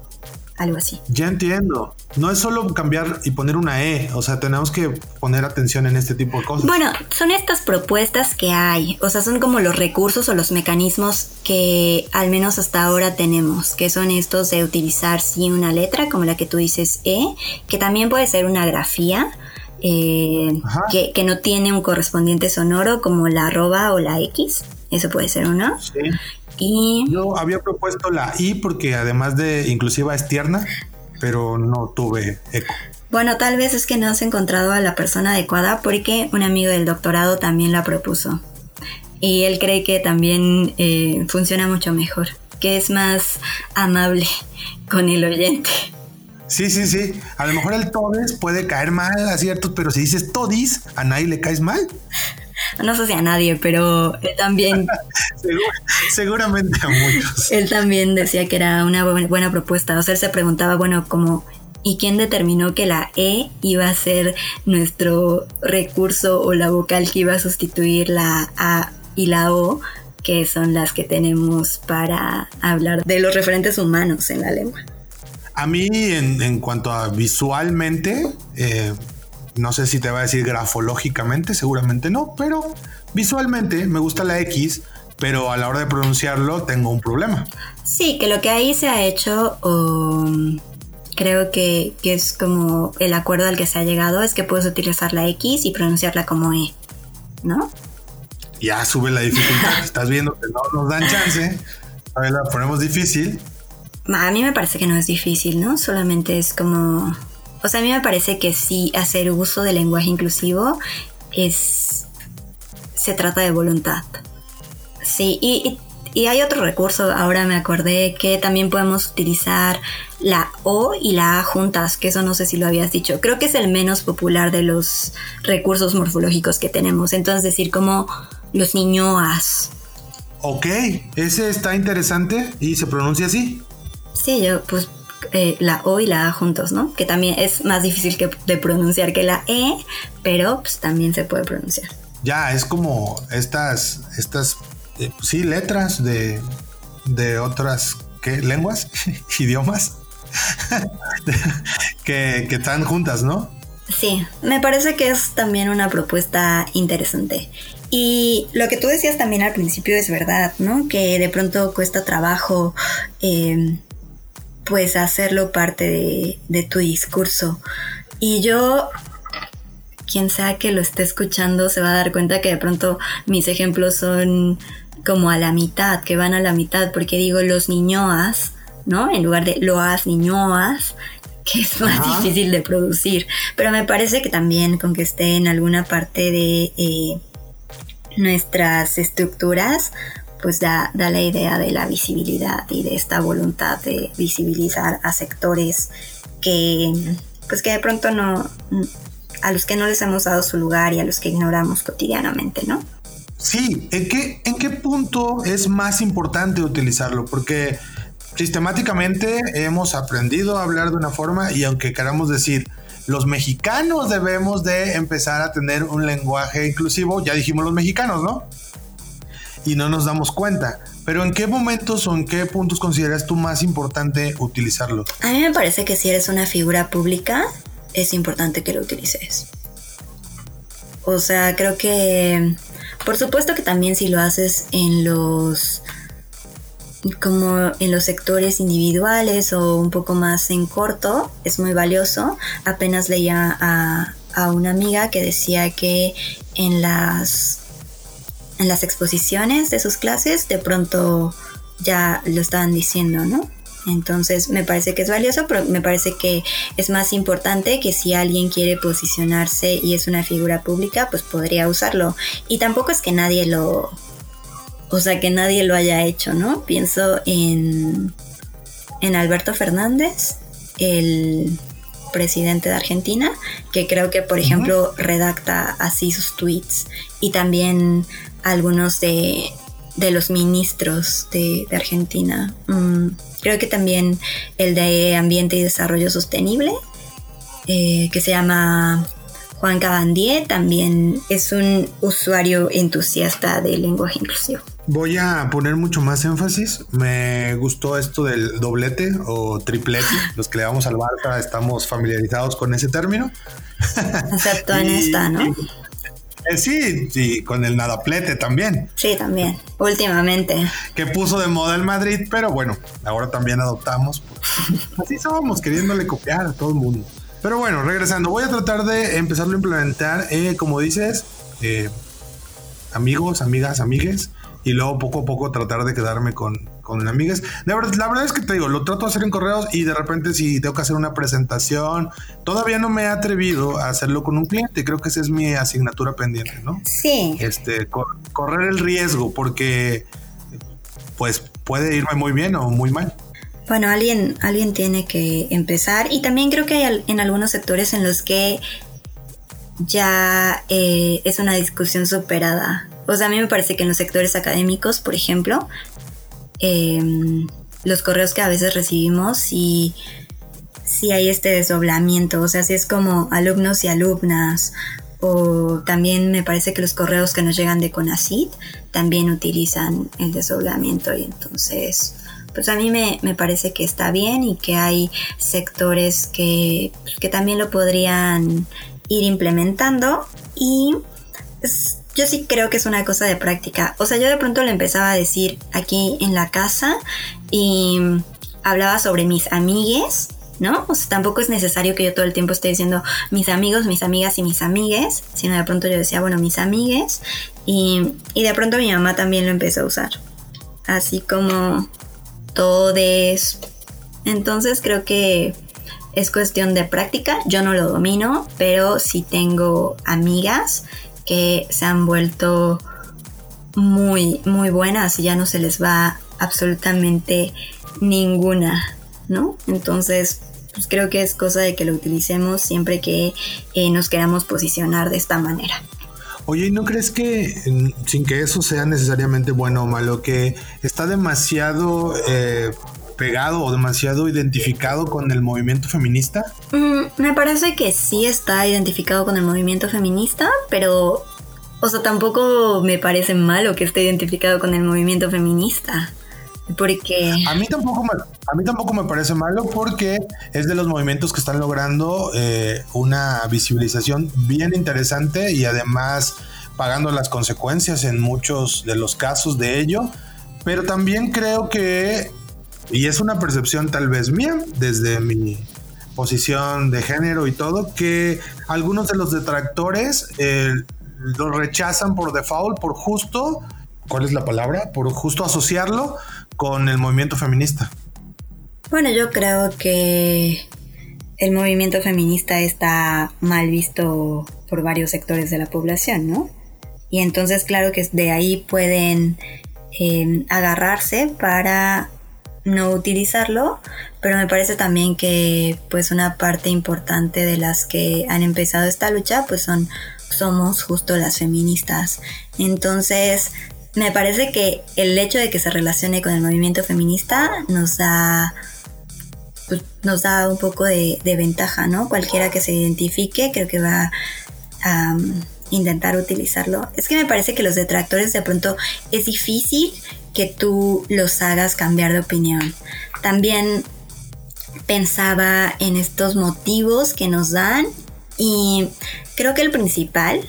algo así. Ya entiendo. No es solo cambiar y poner una E, o sea, tenemos que poner atención en este tipo de cosas. Bueno, son estas propuestas que hay, o sea, son como los recursos o los mecanismos que al menos hasta ahora tenemos, que son estos de utilizar sí una letra como la que tú dices E, que también puede ser una grafía, eh, que, no tiene un correspondiente sonoro como la arroba o la X. Eso puede ser uno. Sí. Y... Yo había propuesto la I porque además de inclusiva es tierna, pero no tuve eco. Bueno, tal vez es que no has encontrado a la persona adecuada porque un amigo del doctorado también la propuso. Y él cree que también eh, funciona mucho mejor, que es más amable con el oyente. Sí, sí, sí. A lo mejor el todes puede caer mal a ciertos, pero si dices todis, a nadie le caes mal. No sé si a nadie, pero él también... seguramente a muchos. Él también decía que era una buena propuesta. O sea, él se preguntaba, bueno, como ¿Y quién determinó que la E iba a ser nuestro recurso o la vocal que iba a sustituir la A y la O, que son las que tenemos para hablar de los referentes humanos en la lengua? A mí, en, cuanto a visualmente, eh, no sé si te va a decir grafológicamente, seguramente no, pero visualmente me gusta la X, pero a la hora de pronunciarlo tengo un problema. Sí, que lo que ahí se ha hecho... Um, creo que, es como el acuerdo al que se ha llegado, es que puedes utilizar la X y pronunciarla como E, ¿no? Ya sube la dificultad, estás viendo que no nos dan chance, a ver, la ponemos difícil. A mí me parece que no es difícil, ¿no? Solamente es como... O sea, a mí me parece que sí hacer uso del lenguaje inclusivo es... se trata de voluntad. Sí, y y hay otro recurso, ahora me acordé, que también podemos utilizar la O y la A juntas, que eso no sé si lo habías dicho. Creo que es el menos popular de los recursos morfológicos que tenemos. Entonces decir como los niñoas. Ok, ese está interesante y se pronuncia así. Sí, yo pues eh, la O y la A juntos, ¿no? Que también es más difícil que, de pronunciar que la E, pero pues también se puede pronunciar. Ya, es como estas, estas eh, sí, letras de, de otras ¿qué? lenguas, idiomas, que, que están juntas, ¿no? Sí, me parece que es también una propuesta interesante. Y lo que tú decías también al principio es verdad, ¿no? Que de pronto cuesta trabajo, em, pues, hacerlo parte de, de, tu discurso. Y yo, quien sea que lo esté escuchando, se va a dar cuenta que de pronto mis ejemplos son como a la mitad, que van a la mitad, porque digo los niñoas, ¿no? En lugar de loas niñoas, que es más difícil de producir. Pero me parece que también con que esté en alguna parte de eh, nuestras estructuras, pues da, da la idea de la visibilidad y de esta voluntad de visibilizar a sectores que, pues que de pronto no, a los que no les hemos dado su lugar y a los que ignoramos cotidianamente, ¿no? Sí, ¿en qué, ¿en qué punto es más importante utilizarlo? Porque sistemáticamente hemos aprendido a hablar de una forma y aunque queramos decir, los mexicanos debemos de empezar a tener un lenguaje inclusivo, ya dijimos los mexicanos, ¿no? Y no nos damos cuenta. Pero ¿en qué momentos o en qué puntos consideras tú más importante utilizarlo? A mí me parece que si eres una figura pública, es importante que lo utilices. O sea, creo que por supuesto que también si lo haces en los como en los sectores individuales o un poco más en corto, es muy valioso. Apenas leía a, a una amiga que decía que en las en las exposiciones de sus clases de pronto ya lo estaban diciendo, ¿no? Entonces me parece que es valioso, pero me parece que es más importante que si alguien quiere posicionarse y es una figura pública, pues podría usarlo. Y tampoco es que nadie lo... O sea, que nadie lo haya hecho, ¿no? Pienso en, en Alberto Fernández, el presidente de Argentina, que creo que, por ejemplo, redacta así sus tweets. Y también algunos de, de los ministros de, Argentina. Mm, creo que también el de Ambiente y Desarrollo Sostenible, eh, que se llama Juan Cabandier, también es un usuario entusiasta del lenguaje inclusivo. Voy a poner mucho más énfasis. Me gustó esto del doblete o triplete. Los que le vamos al Barca estamos familiarizados con ese término. Excepto en esta, ¿no? Sí, sí, con el nadaplete también. Sí, también, últimamente. Que puso de moda el Madrid, pero bueno, ahora también adoptamos. Así somos, queriéndole copiar a todo el mundo. Pero bueno, regresando, voy a tratar de empezarlo a implementar, eh, como dices, eh, amigos, amigas, amigues, y luego poco a poco tratar de quedarme con, con amigas. la verdad es que te digo, lo trato de hacer en correos y de repente si tengo que hacer una presentación, todavía no me he atrevido a hacerlo con un cliente. Creo que esa es mi asignatura pendiente, ¿no? Sí. Este, correr el riesgo porque pues puede irme muy bien o muy mal. Bueno, alguien, alguien tiene que empezar y también creo que hay en algunos sectores en los que ya eh, es una discusión superada. O sea, a mí me parece que en los sectores académicos, por ejemplo, em, los correos que a veces recibimos y si hay este desdoblamiento, o sea, si es como alumnos y alumnas, o también me parece que los correos que nos llegan de CONACIT también utilizan el desdoblamiento y entonces pues a mí me, parece que está bien y que hay sectores que, pues, que también lo podrían ir implementando y yo sí creo que es una cosa de práctica. O sea, yo de pronto le empezaba a decir aquí en la casa y hablaba sobre mis amigues, ¿no? O sea, tampoco es necesario que yo todo el tiempo esté diciendo mis amigos, mis amigas y mis amigues, sino de pronto yo decía, bueno, mis amigues y, y de pronto mi mamá también lo empezó a usar. Así como todes. Entonces creo que es cuestión de práctica. Yo no lo domino, pero sí tengo amigas que se han vuelto muy, muy buenas y ya no se les va absolutamente ninguna, ¿no? Entonces, pues creo que es cosa de que lo utilicemos siempre que eh, nos queramos posicionar de esta manera. Oye, ¿y no crees que, sin que eso sea necesariamente bueno o malo, que está demasiado eh, pegado o demasiado identificado con el movimiento feminista? Mm, me parece que sí está identificado con el movimiento feminista, pero, o sea, tampoco me parece malo que esté identificado con el movimiento feminista. Porque... A mí tampoco me, a mí tampoco me parece malo porque es de los movimientos que están logrando eh, una visibilización bien interesante y además pagando las consecuencias en muchos de los casos de ello. Pero también creo que, y es una percepción tal vez mía, desde mi posición de género y todo, que algunos de los detractores eh, lo rechazan por default, por justo, ¿cuál es la palabra? Por justo asociarlo con el movimiento feminista? Bueno, yo creo que el movimiento feminista está mal visto por varios sectores de la población, ¿no? Y entonces, claro que de ahí pueden em, agarrarse para no utilizarlo, pero me parece también que pues una parte importante de las que han empezado esta lucha pues son somos justo las feministas. Entonces, me parece que el hecho de que se relacione con el movimiento feminista nos da pues, nos da un poco de, ventaja, ¿no? Cualquiera que se identifique creo que va a intentar utilizarlo. Es que me parece que los detractores de pronto es difícil que tú los hagas cambiar de opinión. También pensaba en estos motivos que nos dan y creo que el principal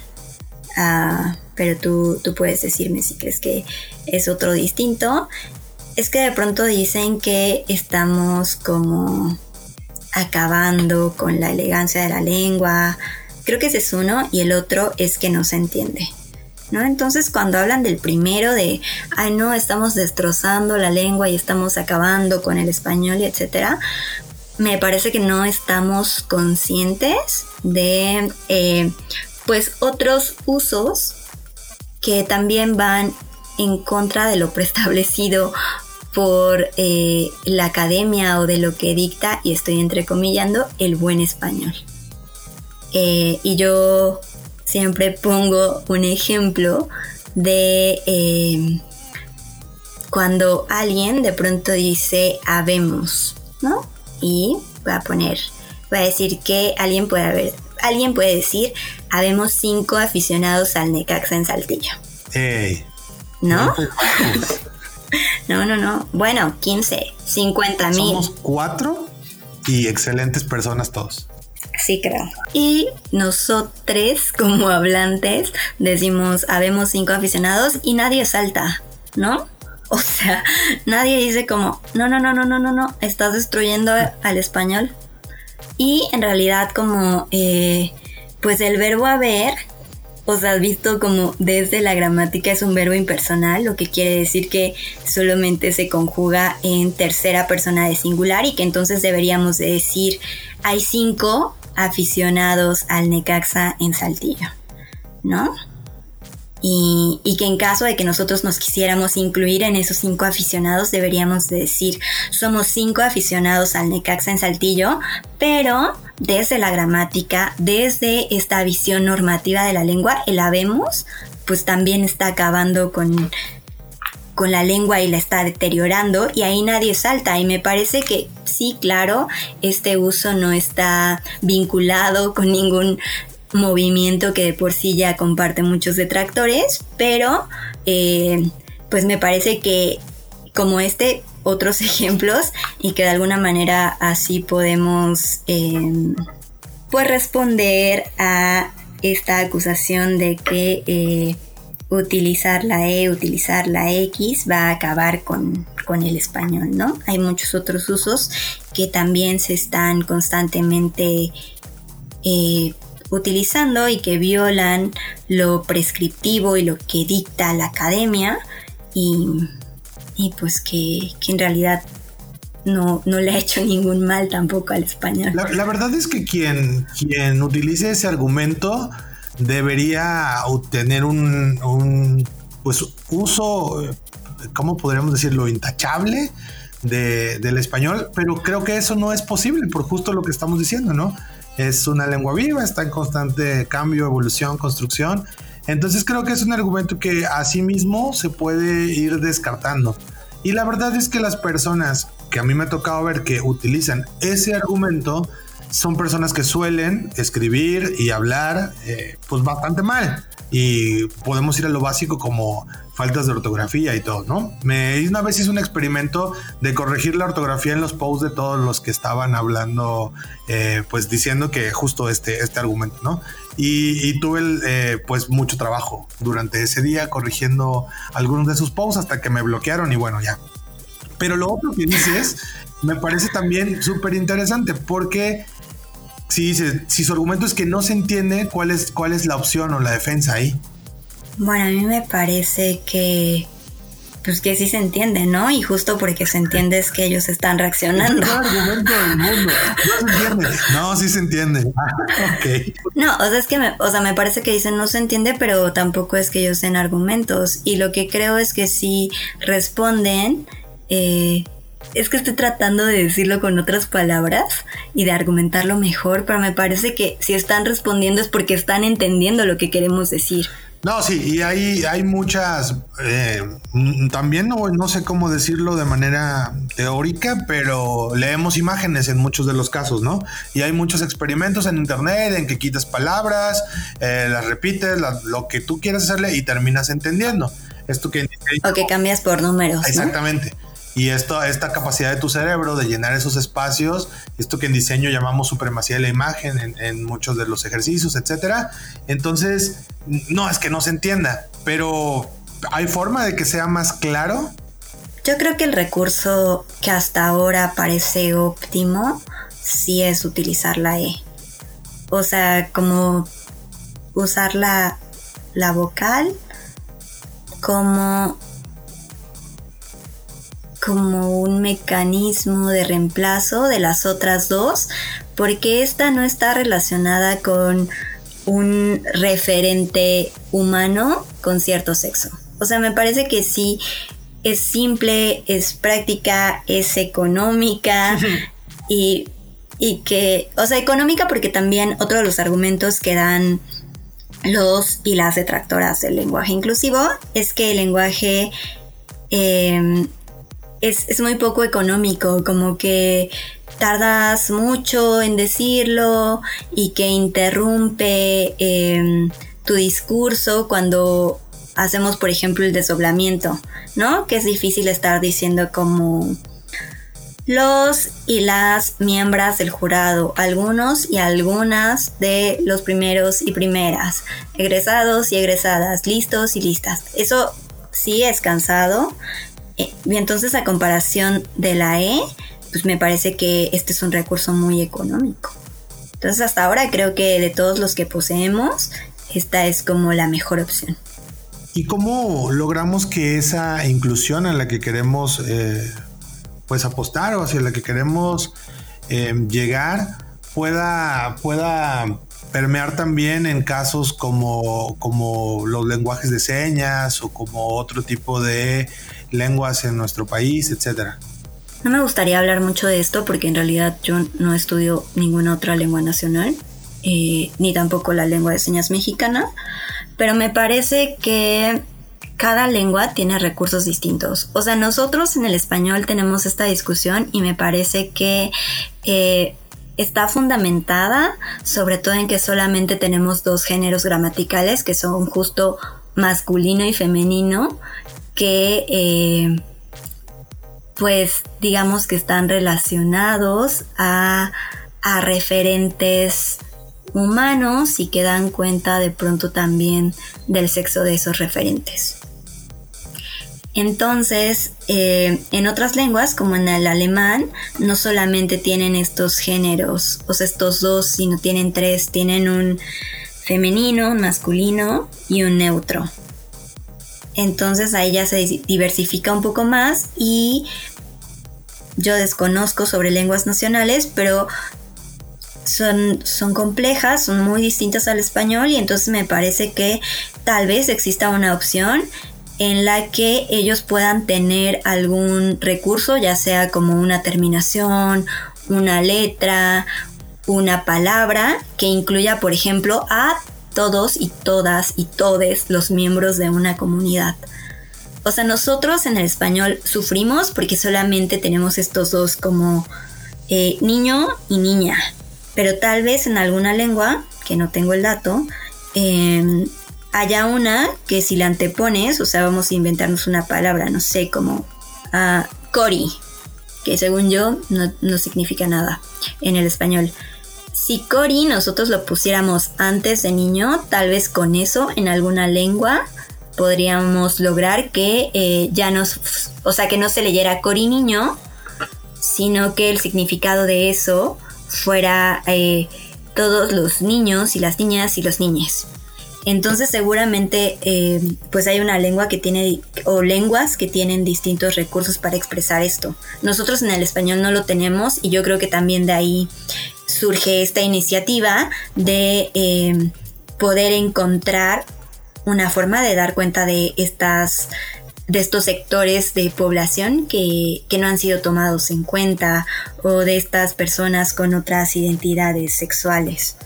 uh, pero tú, tú puedes decirme si crees que es otro distinto, es que de pronto dicen que estamos como acabando con la elegancia de la lengua. Creo que ese es uno y el otro es que no se entiende. ¿No? Entonces cuando hablan del primero de, ay no, estamos destrozando la lengua y estamos acabando con el español y etcétera, me parece que no estamos conscientes de eh, pues otros usos que también van en contra de lo preestablecido por eh, la academia o de lo que dicta, y estoy entrecomillando, el buen español. Eh, y yo siempre pongo un ejemplo de eh, cuando alguien de pronto dice habemos, ¿no? Y voy a poner, voy a decir que alguien puede haber, alguien puede decir habemos cinco aficionados al Necaxa en Saltillo. ¿No? no, no, no. Bueno, 15, 50 mil. Somos cuatro y excelentes personas todos. Sí, creo. Y nosotros, como hablantes, decimos, habemos cinco aficionados y nadie salta, ¿no? O sea, nadie dice como, no, no, no, no, no, no, no, estás destruyendo al español. Y en realidad como eh, pues el verbo haber, o sea, visto como desde la gramática es un verbo impersonal, lo que quiere decir que solamente se conjuga en tercera persona de singular y que entonces deberíamos de decir hay cinco aficionados al Necaxa en Saltillo, ¿no? Y, que en caso de que nosotros nos quisiéramos incluir en esos cinco aficionados, deberíamos de decir, somos cinco aficionados al Necaxa en Saltillo, pero desde la gramática, desde esta visión normativa de la lengua, el habemos, pues también está acabando con, con la lengua y la está deteriorando y ahí nadie salta. Y me parece que sí, claro, este uso no está vinculado con ningún movimiento que de por sí ya comparte muchos detractores, pero eh, pues me parece que como este otros ejemplos y que de alguna manera así podemos em, pues responder a esta acusación de que eh, utilizar la E, utilizar la X va a acabar con, el español, ¿no? Hay muchos otros usos que también se están constantemente eh, utilizando y que violan lo prescriptivo y lo que dicta la academia y, pues que, en realidad no, no, le ha hecho ningún mal tampoco al español. La, verdad es que quien, quien utilice ese argumento debería tener un, pues, uso, ¿cómo podríamos decirlo?, intachable del español, pero creo que eso no es posible por justo lo que estamos diciendo, ¿no? Es una lengua viva, está en constante cambio, evolución, construcción. Entonces creo que es un argumento que a sí mismo se puede ir descartando. Y la verdad es que las personas que a mí me ha tocado ver que utilizan ese argumento, son personas que suelen escribir y hablar eh, pues bastante mal. Y podemos ir a lo básico como faltas de ortografía y todo, ¿no? Me una vez hice un experimento de corregir la ortografía en los posts de todos los que estaban hablando, eh, pues diciendo que justo este, este argumento, ¿no? Y, tuve eh, pues mucho trabajo durante ese día corrigiendo algunos de sus posts hasta que me bloquearon y bueno, ya. Pero lo otro que dices me parece también súper interesante porque si, si su argumento es que no se entiende, ¿cuál es, ¿cuál es la opción o la defensa ahí? Bueno, a mí me parece que pues que sí se entiende, ¿no? Y justo porque se entiende es que ellos están reaccionando. No sí se entiende. No, o sea, es que me, o sea, me parece que dicen no se entiende, pero tampoco es que ellos den argumentos. Y lo que creo es que si responden, eh, es que estoy tratando de decirlo con otras palabras y de argumentarlo mejor, pero me parece que si están respondiendo es porque están entendiendo lo que queremos decir. No, sí, y hay, hay muchas, eh, también no, no sé cómo decirlo de manera teórica, pero leemos imágenes en muchos de los casos, ¿no? Y hay muchos experimentos en internet en que quitas palabras, eh, las repites, lo que tú quieras hacerle y terminas entendiendo. Esto que... O que cambias por números. Exactamente. Y esto, esta capacidad de tu cerebro de llenar esos espacios, esto que en diseño llamamos supremacía de la imagen en, muchos de los ejercicios, etcétera. Entonces, no es que no se entienda, pero ¿hay forma de que sea más claro? Yo creo que el recurso que hasta ahora parece óptimo sí es utilizar la E. O sea, como usar la, la vocal como como un mecanismo de reemplazo de las otras dos, porque esta no está relacionada con un referente humano con cierto sexo. O sea, me parece que sí es simple, es práctica, es económica y, y que, o sea, económica porque también otro de los argumentos que dan los y las detractoras del lenguaje inclusivo es que el lenguaje em, es, muy poco económico, como que tardas mucho en decirlo y que interrumpe em, tu discurso cuando hacemos, por ejemplo, el desdoblamiento, ¿no? Que es difícil estar diciendo como los y las miembros del jurado, algunos y algunas de los primeros y primeras, egresados y egresadas, listos y listas. Eso sí es cansado y entonces a comparación de la E, pues me parece que este es un recurso muy económico. Entonces hasta ahora creo que de todos los que poseemos, esta es como la mejor opción. ¿Y cómo logramos que esa inclusión a la que queremos eh, pues apostar o hacia la que queremos eh, llegar pueda, pueda permear también en casos como, como los lenguajes de señas o como otro tipo de lenguas en nuestro país, etcétera? No me gustaría hablar mucho de esto porque en realidad yo no estudio ninguna otra lengua nacional, eh, ni tampoco la lengua de señas mexicana, pero me parece que cada lengua tiene recursos distintos. O sea, nosotros en el español tenemos esta discusión y me parece que eh, está fundamentada sobre todo en que solamente tenemos dos géneros gramaticales que son justo masculino y femenino que eh, pues digamos que están relacionados a, a referentes humanos y que dan cuenta de pronto también del sexo de esos referentes. Entonces, eh, en otras lenguas, como en el alemán, no solamente tienen estos géneros, o sea, estos dos, sino tienen tres, tienen un femenino, un masculino y un neutro. Entonces ahí ya se diversifica un poco más y yo desconozco sobre lenguas nacionales, pero son, son complejas, son muy distintas al español y entonces me parece que tal vez exista una opción en la que ellos puedan tener algún recurso, ya sea como una terminación, una letra, una palabra que incluya, por ejemplo, a todos y todas y todes los miembros de una comunidad. O sea, nosotros en el español sufrimos porque solamente tenemos estos dos como eh, niño y niña. Pero tal vez en alguna lengua, que no tengo el dato, em, haya una que si la antepones, o sea, vamos a inventarnos una palabra, no sé, como uh, cori, que según yo no, no significa nada en el español. Si cori nosotros lo pusiéramos antes de niño, tal vez con eso en alguna lengua podríamos lograr que eh, ya nos, o sea, que no se leyera cori niño, sino que el significado de eso fuera eh, todos los niños y las niñas y los niñes. Entonces seguramente eh, pues hay una lengua que tiene o lenguas que tienen distintos recursos para expresar esto. Nosotros en el español no lo tenemos y yo creo que también de ahí surge esta iniciativa de eh, poder encontrar una forma de dar cuenta de estas de estos sectores de población que, que, no han sido tomados en cuenta o de estas personas con otras identidades sexuales.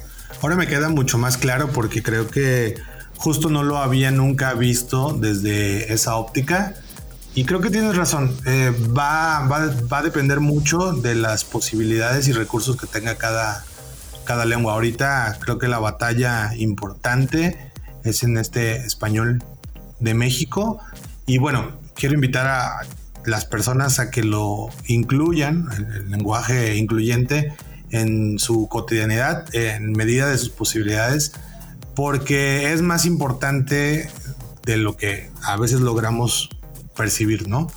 Ahora me queda mucho más claro porque creo que justo no lo había nunca visto desde esa óptica. Y creo que tienes razón, eh, va, a depender mucho de las posibilidades y recursos que tenga cada, cada lengua. Ahorita creo que la batalla importante es en este español de México. Y bueno, quiero invitar a las personas a que lo incluyan, el, el lenguaje incluyente, en su cotidianidad en medida de sus posibilidades porque es más importante de lo que a veces logramos percibir, ¿no?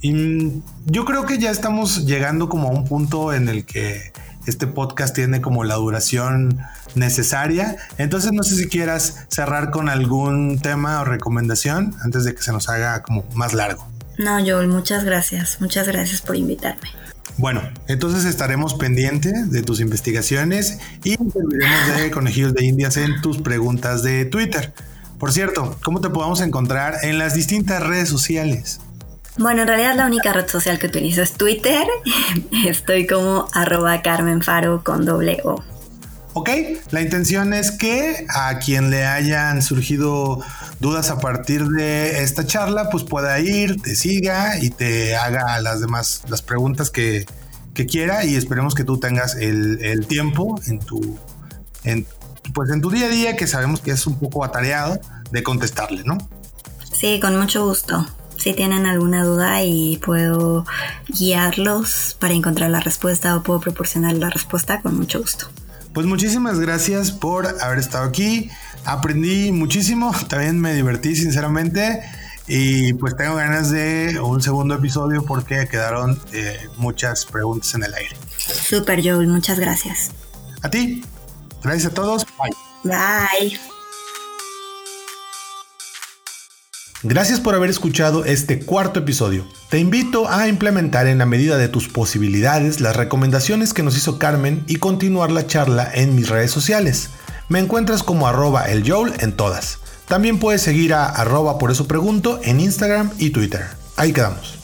Y yo creo que ya estamos llegando como a un punto en el que este podcast tiene como la duración necesaria. Entonces no sé si quieras cerrar con algún tema o recomendación antes de que se nos haga como más largo. No, Joel, muchas gracias. Muchas gracias por invitarme. Bueno, entonces estaremos pendientes de tus investigaciones y serviremos de conejillos de indias en tus preguntas de Twitter. Por cierto, ¿cómo te podemos encontrar en las distintas redes sociales? Bueno, en realidad la única red social que utilizo es Twitter. Estoy como arroba Carmen Faro con doble O. Ok, la intención es que a quien le hayan surgido dudas a partir de esta charla, pues pueda ir, te siga y te haga las demás, las preguntas que, quiera y esperemos que tú tengas el, tiempo en tu, en, pues en tu día a día, que sabemos que es un poco atareado, de contestarle, ¿no? Sí, con mucho gusto. Si tienen alguna duda y puedo guiarlos para encontrar la respuesta o puedo proporcionar la respuesta, con mucho gusto. Pues muchísimas gracias por haber estado aquí. Aprendí muchísimo, también me divertí sinceramente y pues tengo ganas de un segundo episodio porque quedaron eh, muchas preguntas en el aire. Super Joel, muchas gracias. A ti. Gracias a todos. Bye. Bye. Gracias por haber escuchado este cuarto episodio. Te invito a implementar en la medida de tus posibilidades las recomendaciones que nos hizo Carmen y continuar la charla en mis redes sociales. Me encuentras como arroba el en todas. También puedes seguir a arroba por eso pregunto en Instagram y Twitter. Ahí quedamos.